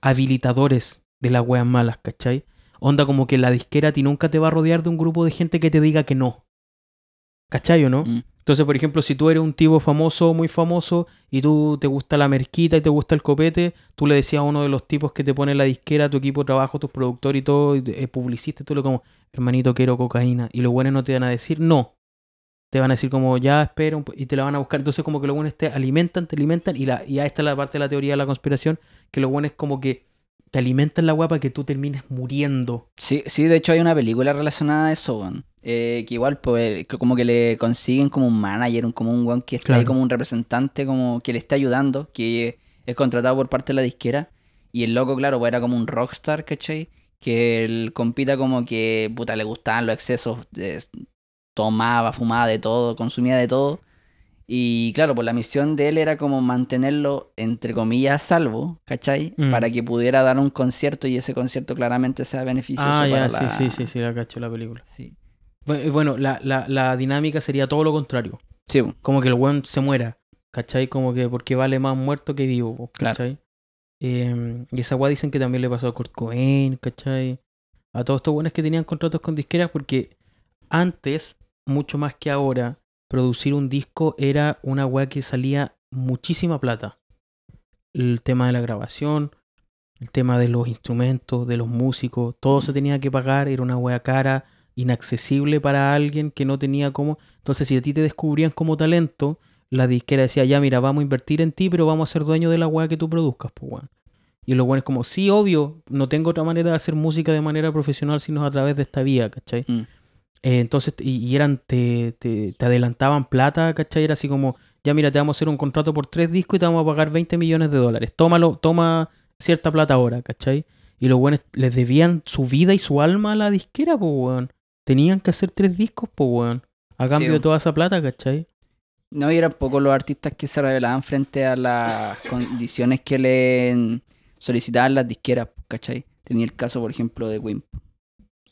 habilitadores de las weas malas, ¿cachai? Onda como que la disquera a ti nunca te va a rodear de un grupo de gente que te diga que no. ¿Cachai o no? Mm. Entonces, por ejemplo, si tú eres un tipo famoso, muy famoso, y tú te gusta la merquita y te gusta el copete, tú le decías a uno de los tipos que te pone la disquera, tu equipo de trabajo, tus productores y todo, y eh, publicista, y tú le como, hermanito, quiero cocaína. Y los buenos no te van a decir no. Te van a decir como, ya, espera, y te la van a buscar. Entonces, como que los buenos te alimentan, te alimentan, y, la, y ahí está la parte de la teoría de la conspiración, que los buenos como que te alimentan la guapa que tú termines muriendo. Sí, sí, de hecho hay una película relacionada a eso, weón. Eh, que igual, pues, que como que le consiguen como un manager, un, como un weón que está ahí como un representante, como que le está ayudando, que es contratado por parte de la disquera. Y el loco, claro, pues era como un rockstar, ¿cachai? Que el compita como que, puta, le gustaban los excesos, tomaba, fumaba de todo, consumía de todo. Y claro, pues la misión de él era como mantenerlo, entre comillas, a salvo, ¿cachai? Mm. Para que pudiera dar un concierto y ese concierto claramente sea beneficioso Ah, para ya, sí, la... sí, sí, sí, la cacho la película. Sí. Bu- Bueno, la, la, la dinámica sería todo lo contrario. Sí, como que el weón se muera, ¿cachai? Como que porque vale más muerto que vivo, Claro. ¿cachai? Eh, y esa weá dicen que también le pasó a Kurt Cobain, ¿cachai? A todos estos buenos que tenían contratos con disqueras porque antes, mucho más que ahora, producir un disco era una weá que salía muchísima plata. El tema de la grabación, el tema de los instrumentos, de los músicos, todo se tenía que pagar, era una weá cara, inaccesible para alguien que no tenía cómo. Entonces, si a ti te descubrían como talento, la disquera decía, ya, mira, vamos a invertir en ti, pero vamos a ser dueños de la weá que tú produzcas, pues, weón. Y lo bueno es como, sí, obvio, no tengo otra manera de hacer música de manera profesional sino a través de esta vía, ¿cachai? Mm. Eh, entonces, y, y eran, te, te, te adelantaban plata, ¿cachai? Era así como, ya mira, te vamos a hacer un contrato por tres discos y te vamos a pagar 20 millones de dólares. Tómalo, toma cierta plata ahora, ¿cachai? Y los buenos les debían su vida y su alma a la disquera, pues, weón. Tenían que hacer tres discos, pues, weón. A Sí, cambio de toda esa plata, ¿cachai? No, y eran pocos los artistas que se revelaban frente a las condiciones que le solicitaban las disqueras, ¿cachai? Tenía el caso, por ejemplo, de Wimp.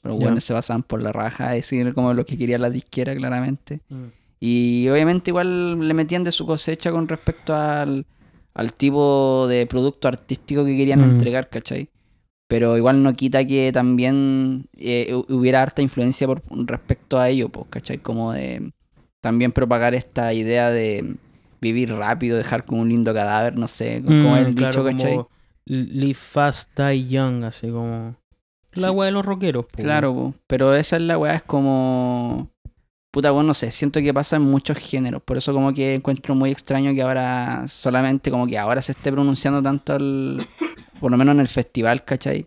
Ya. buenos se basaban por la raja, es decir, como lo que quería la disquera, claramente. Y obviamente igual le metían de su cosecha con respecto al, al tipo de producto artístico que querían Mm. entregar, ¿cachai? Pero igual no quita que también eh, hu- hubiera harta influencia por respecto a ello, pues, ¿cachai? Como de también propagar esta idea de vivir rápido, dejar como un lindo cadáver, no sé, como Mm, el claro, dicho, ¿cachai? como Live fast, die young, así como... La weá de los rockeros, Claro, po, pero esa es la weá, es como... Puta, bueno, no sé, siento que pasa en muchos géneros, por eso como que encuentro muy extraño que ahora solamente como que ahora se esté pronunciando tanto el... Por lo menos en el festival, ¿cachai?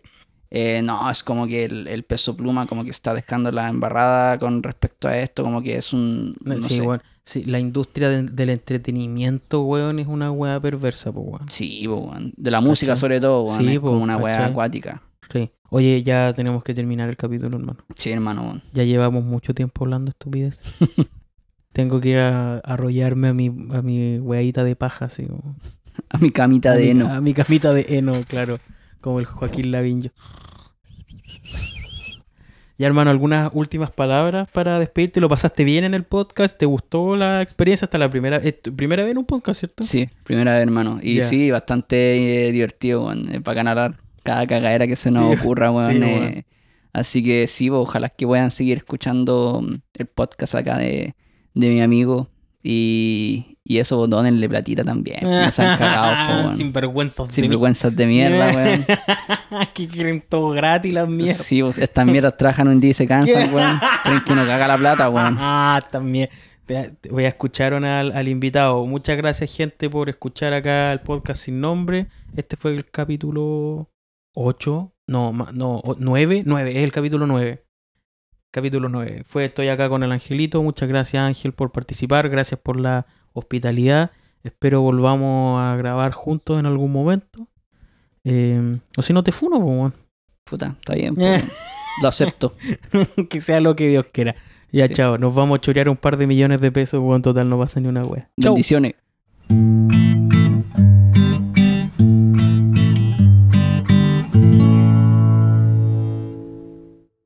Eh, no, es como que el, el peso pluma como que está dejando la embarrada con respecto a esto, como que es un... No sí, sé. Sí, la industria de- del entretenimiento, weón, es una weá perversa, pues, weón. Sí, po, weón. De la música ¿Cachai? sobre todo, weón, Sí, es po, como una weá acuática. Sí. Oye, ya tenemos que terminar el capítulo, hermano. Sí, hermano. Ya llevamos mucho tiempo hablando estupidez. Tengo que ir a arrollarme a mi, a mi weadita de paja, así como. A mi camita a de mi, heno. A mi camita de heno, claro. Como el Joaquín Lavinho. Ya, hermano, algunas últimas palabras para despedirte. ¿Lo pasaste bien en el podcast? ¿Te gustó la experiencia hasta la primera, tu primera vez en un podcast, cierto? Sí, primera vez, hermano. Y sí, bastante eh, divertido, eh, para ganar cada cagadera que se nos Sí, ocurra, weón. sí, eh. Así que sí, ojalá que puedan seguir escuchando mm, el podcast acá de, de mi amigo. Y, y eso, pues, donenle platita también. No sean cagados, po, weón. Sin vergüenza. Sin vergüenzas de mierda, weón. que quieren todo gratis las mierdas. Sí, estas mierdas trabajan un día y se cansan, weón. Creen que uno caga la plata, weón. Ah, también. Voy a escuchar al, al invitado. Muchas gracias, gente, por escuchar acá el podcast sin nombre. Este fue el capítulo 8. No, no, 9. 9, es el capítulo 9. Capítulo 9. Fue, estoy acá con el Angelito. Muchas gracias, Ángel, por participar. Gracias por la hospitalidad. Espero volvamos a grabar juntos en algún momento. Eh, o si no te funo, pues. Puta, está bien, pues. Lo acepto. que sea lo que Dios quiera. Ya, Sí. chao. Nos vamos a chorear un par de millones de pesos, weón. Total, no pasa ni una wea. Bendiciones.